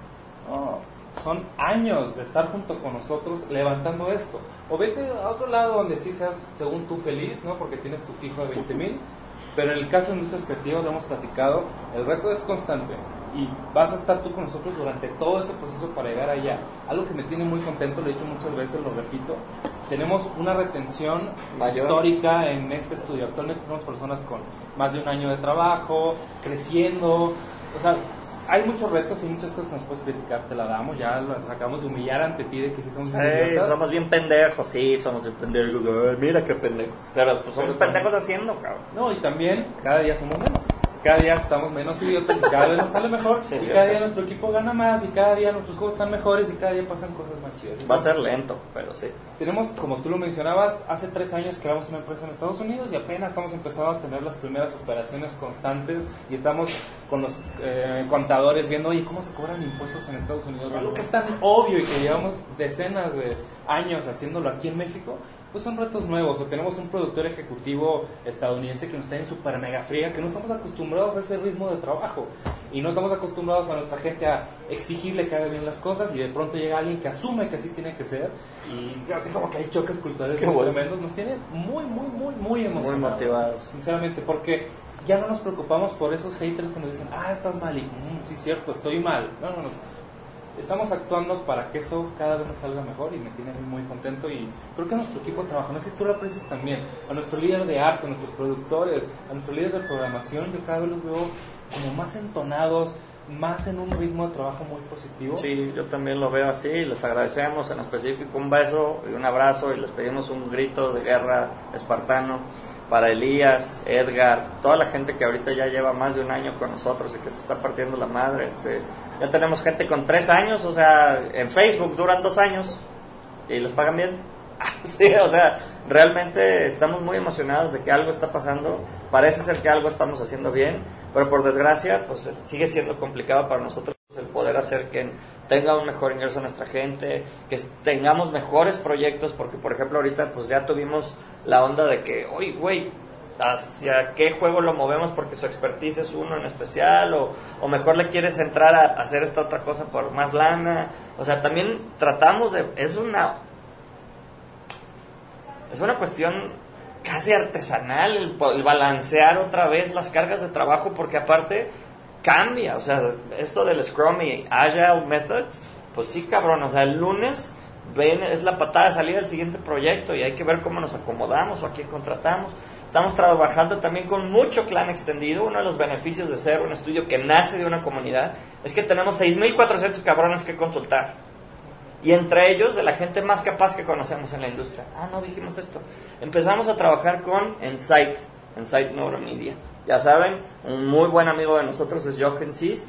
No, son años de estar junto con nosotros levantando esto. O vete a otro lado donde sí seas, según tú, feliz, ¿no? Porque tienes tu fijo de 20 mil. Pero en el caso de industrias creativas, lo hemos platicado, el reto es constante. Y vas a estar tú con nosotros durante todo ese proceso para llegar allá. Algo que me tiene muy contento, lo he dicho muchas veces, lo repito. Tenemos una retención Mayor. histórica en este estudio. Actualmente tenemos personas con más de un año de trabajo, creciendo. O sea, hay muchos retos y muchas cosas que nos puedes criticar, te la damos, ya las acabamos de humillar ante ti de que sí somos muy Ey, idiotas. somos bien pendejos, sí, somos bien pendejos. Ay, mira qué pendejos. Pero pues somos pendejos haciendo, cabrón. No, y también cada día somos menos. Cada día estamos menos idiotas y cada vez nos sale mejor. Sí, y cada día nuestro equipo gana más y cada día nuestros juegos están mejores y cada día pasan cosas más chidas. Va a ser lento, pero sí. Tenemos, como tú lo mencionabas, hace tres años creamos una empresa en Estados Unidos y apenas estamos empezando a tener las primeras operaciones constantes y estamos con los eh, contadores viendo, oye, ¿cómo se cobran impuestos en Estados Unidos? Algo que es tan obvio y que llevamos decenas de años haciéndolo aquí en México, pues son retos nuevos. O tenemos un productor ejecutivo estadounidense que nos está en super mega fría, que no estamos acostumbrados a ese ritmo de trabajo y no estamos acostumbrados a nuestra gente a exigirle que haga bien las cosas y de pronto llega alguien que asume que así tiene que ser y así como que hay choques culturales muy bueno. tremendos, nos tiene muy, muy, muy, muy emocionados. motivados. Sinceramente, porque ya no nos preocupamos por esos haters que nos dicen, ah, estás mal y, "Mm, sí, cierto, estoy mal. No, no, no. Estamos actuando para que eso cada vez nos salga mejor y me tiene muy contento y creo que nuestro equipo trabaja, no sé si tú lo aprecias también, a nuestro líder de arte, a nuestros productores, a nuestros líderes de programación, yo cada vez los veo como más entonados, más en un ritmo de trabajo muy positivo. Sí, yo también lo veo así. Les agradecemos en específico un beso y un abrazo y les pedimos un grito de guerra espartano para Elías, Edgar, toda la gente que ahorita ya lleva más de un año con nosotros y que se está partiendo la madre. Este, ya tenemos gente con tres años, o sea, en Facebook duran dos años y les pagan bien. Sí, o sea, realmente estamos muy emocionados de que algo está pasando. Parece ser que algo estamos haciendo bien, pero por desgracia, pues sigue siendo complicado para nosotros el poder hacer que tenga un mejor ingreso nuestra gente, que tengamos mejores proyectos, porque por ejemplo ahorita pues ya tuvimos la onda de que, oye, güey, hacia qué juego lo movemos porque su expertise es uno en especial o, o mejor le quieres entrar a hacer esta otra cosa por más lana. O sea, también tratamos de... Es una... Es una cuestión casi artesanal el, balancear otra vez las cargas de trabajo porque aparte cambia. O sea, esto del Scrum y Agile Methods, pues sí, cabrón. O sea, el lunes ven, es la patada de salida del siguiente proyecto y hay que ver cómo nos acomodamos o a quién contratamos. Estamos trabajando también con mucho clan extendido. Uno de los beneficios de ser un estudio que nace de una comunidad es que tenemos 6.400 cabrones que consultar. Y entre ellos, de la gente más capaz que conocemos en la industria. Ah, no dijimos esto. Empezamos a trabajar con Insight, Insight Neuromedia. Ya saben, un muy buen amigo de nosotros es Jochen Cis,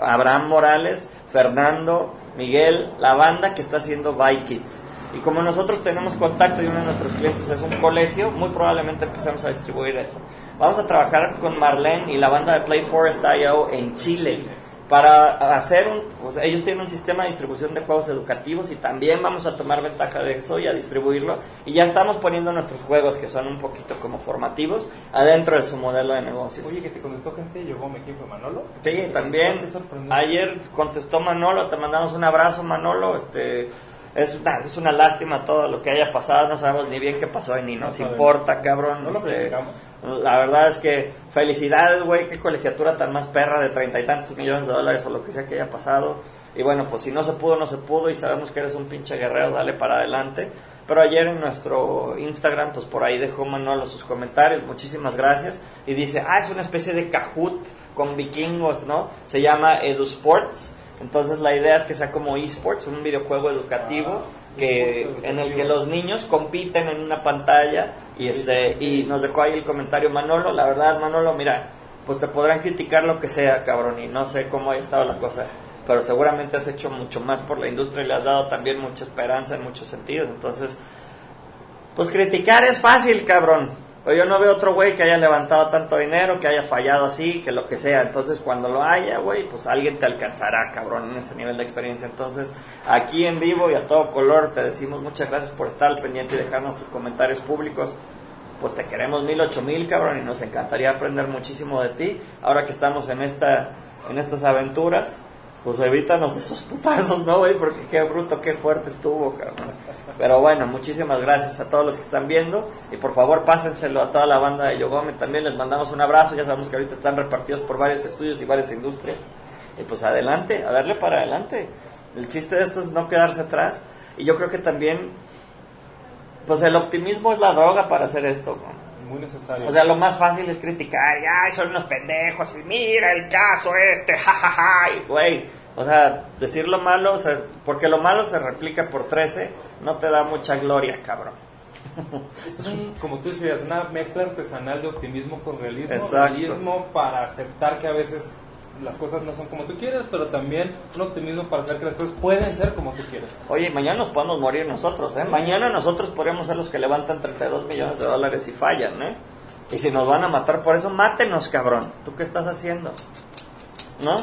Abraham Morales, Fernando, Miguel, la banda que está haciendo By Kids. Y como nosotros tenemos contacto y uno de nuestros clientes es un colegio, muy probablemente empecemos a distribuir eso. Vamos a trabajar con Marlene y la banda de Play Forest IO en Chile para hacer un, pues ellos tienen un sistema de distribución de juegos educativos y también vamos a tomar ventaja de eso y a distribuirlo y ya estamos poniendo nuestros juegos que son un poquito como formativos adentro de su modelo de negocios. Oye, que te contestó gente, llegó me fue Manolo. Sí, también. Ayer contestó Manolo, te mandamos un abrazo Manolo, este es una, es una lástima todo lo que haya pasado, no sabemos ni bien qué pasó y ni nos importa, cabrón. No lo este, la verdad es que felicidades, güey, qué colegiatura tan más perra de treinta y tantos millones de dólares o lo que sea que haya pasado. Y bueno, pues si no se pudo, no se pudo y sabemos que eres un pinche guerrero, dale para adelante. Pero ayer en nuestro Instagram, pues por ahí dejó Manolo sus comentarios, muchísimas gracias. Y dice, ah, es una especie de Kahoot con vikingos, ¿no? Se llama EduSports. Entonces la idea es que sea como esports, un videojuego educativo que en el que los niños compiten en una pantalla y este y nos dejó ahí el comentario Manolo, la verdad Manolo, mira, pues te podrán criticar lo que sea, cabrón, y no sé cómo ha estado la cosa, pero seguramente has hecho mucho más por la industria y le has dado también mucha esperanza en muchos sentidos, entonces pues criticar es fácil, cabrón. Pero yo no veo otro güey que haya levantado tanto dinero, que haya fallado así, que lo que sea. Entonces, cuando lo haya, güey, pues alguien te alcanzará, cabrón, en ese nivel de experiencia. Entonces, aquí en vivo y a todo color, te decimos muchas gracias por estar al pendiente y dejarnos tus comentarios públicos. Pues te queremos mil, ocho mil, cabrón, y nos encantaría aprender muchísimo de ti. Ahora que estamos en, esta, en estas aventuras pues evítanos esos putazos, ¿no, güey? Porque qué bruto, qué fuerte estuvo, cabrón. Pero bueno, muchísimas gracias a todos los que están viendo y por favor pásenselo a toda la banda de Yogome. También les mandamos un abrazo, ya sabemos que ahorita están repartidos por varios estudios y varias industrias. Y pues adelante, a darle para adelante. El chiste de esto es no quedarse atrás. Y yo creo que también, pues el optimismo es la droga para hacer esto, ¿no? Muy necesario. O sea, lo más fácil es criticar, ay, son unos pendejos, y mira el caso este, jajaja, güey. O sea, decir lo malo, o sea, porque lo malo se replica por 13, no te da mucha gloria, cabrón. como tú decías, una mezcla artesanal de optimismo con realismo. Exacto. Realismo para aceptar que a veces las cosas no son como tú quieres, pero también un optimismo para saber que las cosas pueden ser como tú quieres. Oye, mañana nos podemos morir nosotros, ¿eh? Mañana nosotros podríamos ser los que levantan 32 millones de dólares y fallan, ¿eh? Y si nos van a matar por eso, mátenos, cabrón. ¿Tú qué estás haciendo? ¿No?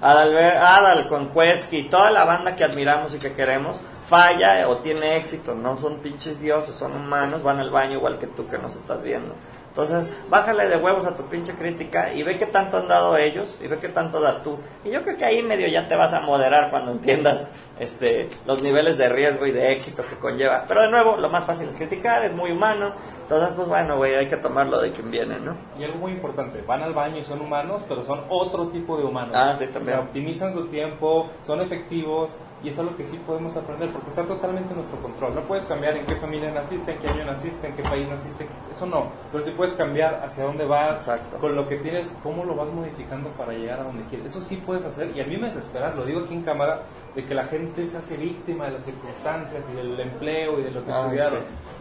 Adal, Adal con y toda la banda que admiramos y que queremos, falla o tiene éxito. No son pinches dioses, son humanos, van al baño igual que tú que nos estás viendo. Entonces, bájale de huevos a tu pinche crítica y ve qué tanto han dado ellos y ve qué tanto das tú. Y yo creo que ahí medio ya te vas a moderar cuando entiendas este, los niveles de riesgo y de éxito que conlleva. Pero de nuevo, lo más fácil es criticar, es muy humano. Entonces, pues bueno, güey, hay que tomarlo de quien viene, ¿no? Y algo muy importante, van al baño y son humanos, pero son otro tipo de humanos. Ah, sí, también. O sea, optimizan su tiempo, son efectivos y es algo que sí podemos aprender porque está totalmente en nuestro control. No puedes cambiar en qué familia naciste, en qué año naciste, en qué país naciste, eso no. Pero sí puedes cambiar hacia dónde vas, con lo que tienes, cómo lo vas modificando para llegar a donde quieres. Eso sí puedes hacer y a mí me desespera, lo digo aquí en cámara, de que la gente se hace víctima de las circunstancias y del empleo y de lo que ah, estudiaron.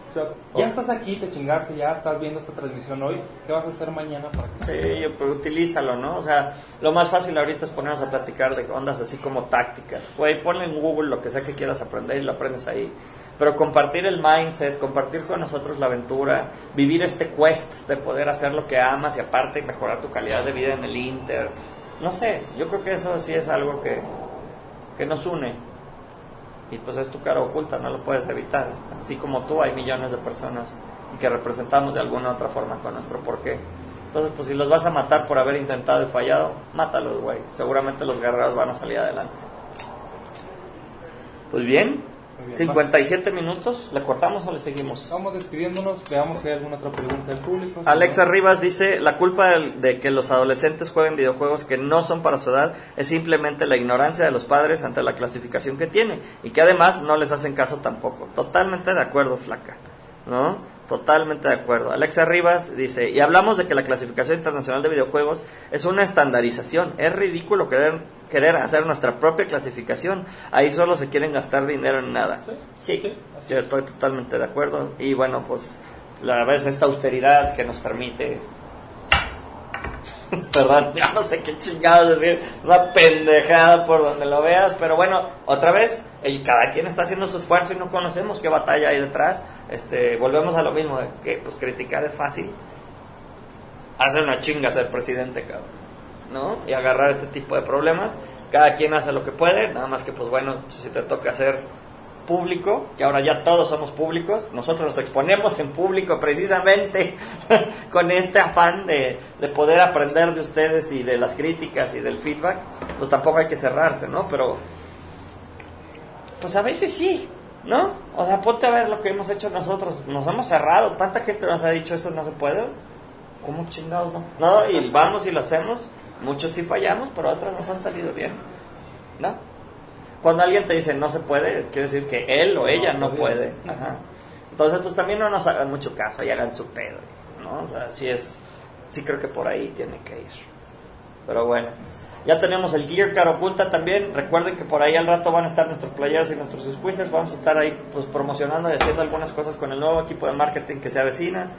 O sea, ya estás aquí, te chingaste, ya estás viendo esta transmisión hoy, ¿qué vas a hacer mañana para que Sí, pues utilízalo, ¿no? O sea, lo más fácil ahorita es ponernos a platicar de ondas así como tácticas. Güey, ponle en Google lo que sea que quieras aprender y lo aprendes ahí. Pero compartir el mindset, compartir con nosotros la aventura, vivir este quest de poder hacer lo que amas y aparte mejorar tu calidad de vida en el Inter. No sé, yo creo que eso sí es algo que, que nos une y pues es tu cara oculta, no lo puedes evitar. Así como tú, hay millones de personas que representamos de alguna otra forma con nuestro porqué. Entonces, pues si los vas a matar por haber intentado y fallado, mátalos, güey. Seguramente los guerreros van a salir adelante. Pues bien, 57 minutos, ¿le cortamos o le seguimos? Vamos despidiéndonos, veamos si hay alguna otra pregunta del público. Alexa Rivas dice, la culpa de que los adolescentes jueguen videojuegos que no son para su edad es simplemente la ignorancia de los padres ante la clasificación que tiene y que además no les hacen caso tampoco. Totalmente de acuerdo, flaca. ¿no? Totalmente de acuerdo. Alexa Rivas dice, y hablamos de que la clasificación internacional de videojuegos es una estandarización. Es ridículo querer, querer hacer nuestra propia clasificación. Ahí solo se quieren gastar dinero en nada. Sí, yo estoy totalmente de acuerdo. Y bueno, pues la vez esta austeridad que nos permite Perdón, ya no sé qué chingados decir, una pendejada por donde lo veas, pero bueno, otra vez, el, cada quien está haciendo su esfuerzo y no conocemos qué batalla hay detrás. Este, volvemos a lo mismo, que pues criticar es fácil. Hace una chinga ser presidente, cabrón, ¿no? Y agarrar este tipo de problemas. Cada quien hace lo que puede, nada más que pues bueno, si te toca hacer público, que ahora ya todos somos públicos, nosotros nos exponemos en público precisamente con este afán de, de, poder aprender de ustedes y de las críticas y del feedback, pues tampoco hay que cerrarse, ¿no? Pero, pues a veces sí, ¿no? O sea, ponte a ver lo que hemos hecho nosotros, nos hemos cerrado, tanta gente nos ha dicho eso no se puede, ¿cómo chingados no? No, y vamos y lo hacemos, muchos sí fallamos, pero otros nos han salido bien, ¿no? Cuando alguien te dice no se puede, quiere decir que él o ella no, puede. Ajá. Entonces, pues también no nos hagan mucho caso y hagan su pedo, ¿no? O sea, sí es, sí creo que por ahí tiene que ir. Pero bueno, ya tenemos el Gear Car oculta también. Recuerden que por ahí al rato van a estar nuestros players y nuestros squeezers. Vamos a estar ahí pues promocionando y haciendo algunas cosas con el nuevo equipo de marketing que se avecina.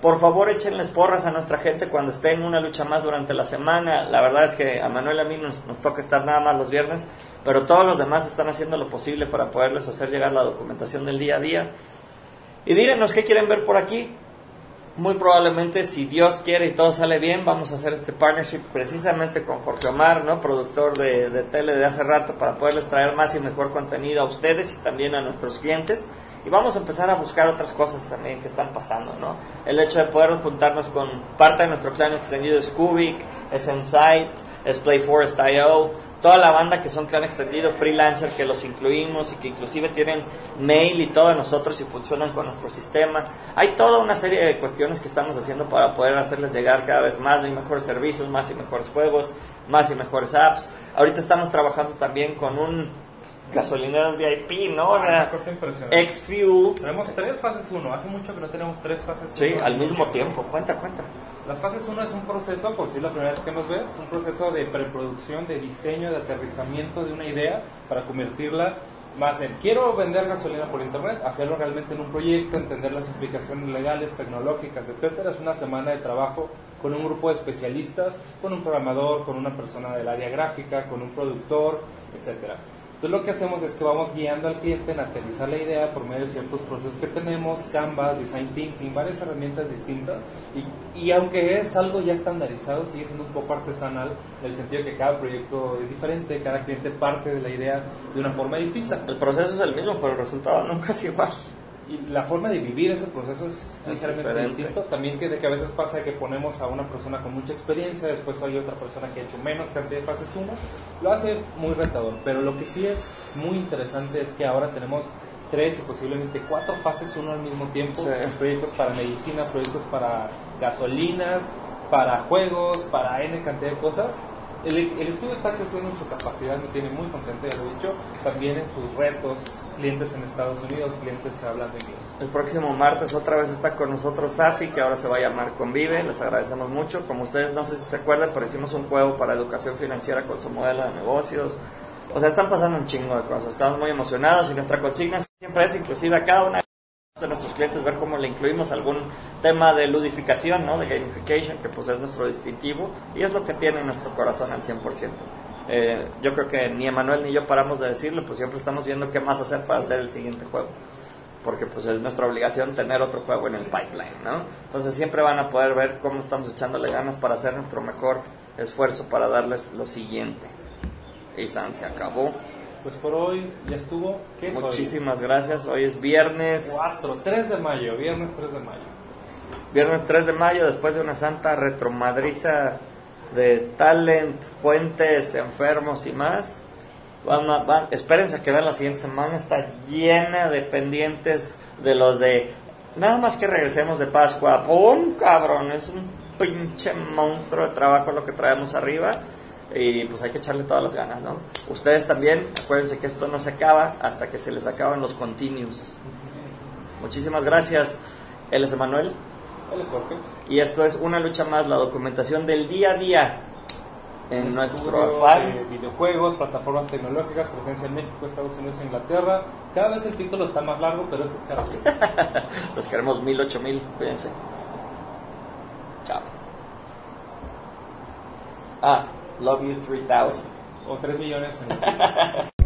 Por favor, échenles porras a nuestra gente cuando esté en una lucha más durante la semana. La verdad es que a Manuel y a mí nos, nos, toca estar nada más los viernes, pero todos los demás están haciendo lo posible para poderles hacer llegar la documentación del día a día. Y díganos qué quieren ver por aquí. Muy probablemente, si Dios quiere y todo sale bien, vamos a hacer este partnership precisamente con Jorge Omar, ¿no? productor de, de tele de hace rato, para poderles traer más y mejor contenido a ustedes y también a nuestros clientes. Y vamos a empezar a buscar otras cosas también que están pasando, ¿no? El hecho de poder juntarnos con parte de nuestro clan extendido es Cubic, es Insight, es Playforest.io, toda la banda que son clan extendido, freelancer, que los incluimos y que inclusive tienen mail y todo de nosotros y funcionan con nuestro sistema. Hay toda una serie de cuestiones que estamos haciendo para poder hacerles llegar cada vez más y mejores servicios, más y mejores juegos, más y mejores apps. Ahorita estamos trabajando también con un gasolineras VIP, ¿no? O sea, ex-fuel. Tenemos tres fases 1. Hace mucho que no tenemos tres fases 1. Sí, al mismo tiempo. Cuenta, cuenta. Las fases 1 es un proceso, por si la primera vez que nos ves, un proceso de preproducción, de diseño, de aterrizamiento de una idea para convertirla más en quiero vender gasolina por internet, hacerlo realmente en un proyecto, entender las implicaciones legales, tecnológicas, etcétera. Es una semana de trabajo con un grupo de especialistas, con un programador, con una persona del área gráfica, con un productor, etcétera. Entonces lo que hacemos es que vamos guiando al cliente en aterrizar la idea por medio de ciertos procesos que tenemos, Canvas, Design Thinking, varias herramientas distintas. Y, y aunque es algo ya estandarizado, sigue siendo un poco artesanal en el sentido que cada proyecto es diferente, cada cliente parte de la idea de una forma distinta. El proceso es el mismo, pero el resultado nunca es igual y la forma de vivir ese proceso es, ligeramente distinto. También tiene que a veces pasa que ponemos a una persona con mucha experiencia, después hay otra persona que ha hecho menos cantidad de fases 1, lo hace muy retador. Pero lo que sí es muy interesante es que ahora tenemos tres y posiblemente cuatro fases 1 al mismo tiempo, proyectos para medicina, proyectos para gasolinas, para juegos, para N cantidad de cosas. El, el, estudio está creciendo en su capacidad, me tiene muy contento, ya lo he dicho, también en sus retos, clientes en Estados Unidos, clientes hablando inglés. El próximo martes otra vez está con nosotros Safi, que ahora se va a llamar Convive, les agradecemos mucho. Como ustedes no sé si se acuerdan, pero hicimos un juego para educación financiera con su modelo de negocios. O sea, están pasando un chingo de cosas, estamos muy emocionados y nuestra consigna siempre es inclusive a cada una de nuestros clientes ver cómo le incluimos algún tema de ludificación, ¿no? de gamification, que pues es nuestro distintivo y es lo que tiene nuestro corazón al 100%. Eh, yo creo que ni Emanuel ni yo paramos de decirlo, pues siempre estamos viendo qué más hacer para hacer el siguiente juego. Porque pues es nuestra obligación tener otro juego en el pipeline, ¿no? Entonces siempre van a poder ver cómo estamos echándole ganas para hacer nuestro mejor esfuerzo para darles lo siguiente. Y San se acabó. Pues por hoy ya estuvo. ¿Qué es Muchísimas gracias. Hoy es viernes 4, 3 de mayo, viernes 3 de mayo. Viernes 3 de mayo, después de una santa retromadriza de talent, puentes, enfermos y más. Van, van, espérense que vean la siguiente semana, está llena de pendientes de los de... Nada más que regresemos de Pascua. ¡Pum, cabrón! Es un pinche monstruo de trabajo lo que traemos arriba. Y pues hay que echarle todas las ganas, ¿no? Ustedes también, acuérdense que esto no se acaba hasta que se les acaban los continuos. Muchísimas gracias. Él es Emanuel. Él es Jorge. Y esto es una lucha más, la documentación del día a día en nuestro afán. de videojuegos, plataformas tecnológicas, presencia en México, Estados Unidos e Inglaterra. Cada vez el título está más largo, pero esto es karaoke. Los queremos mil, ocho mil. Cuídense. Chao. Ah, Love You 3000. O 3 millones en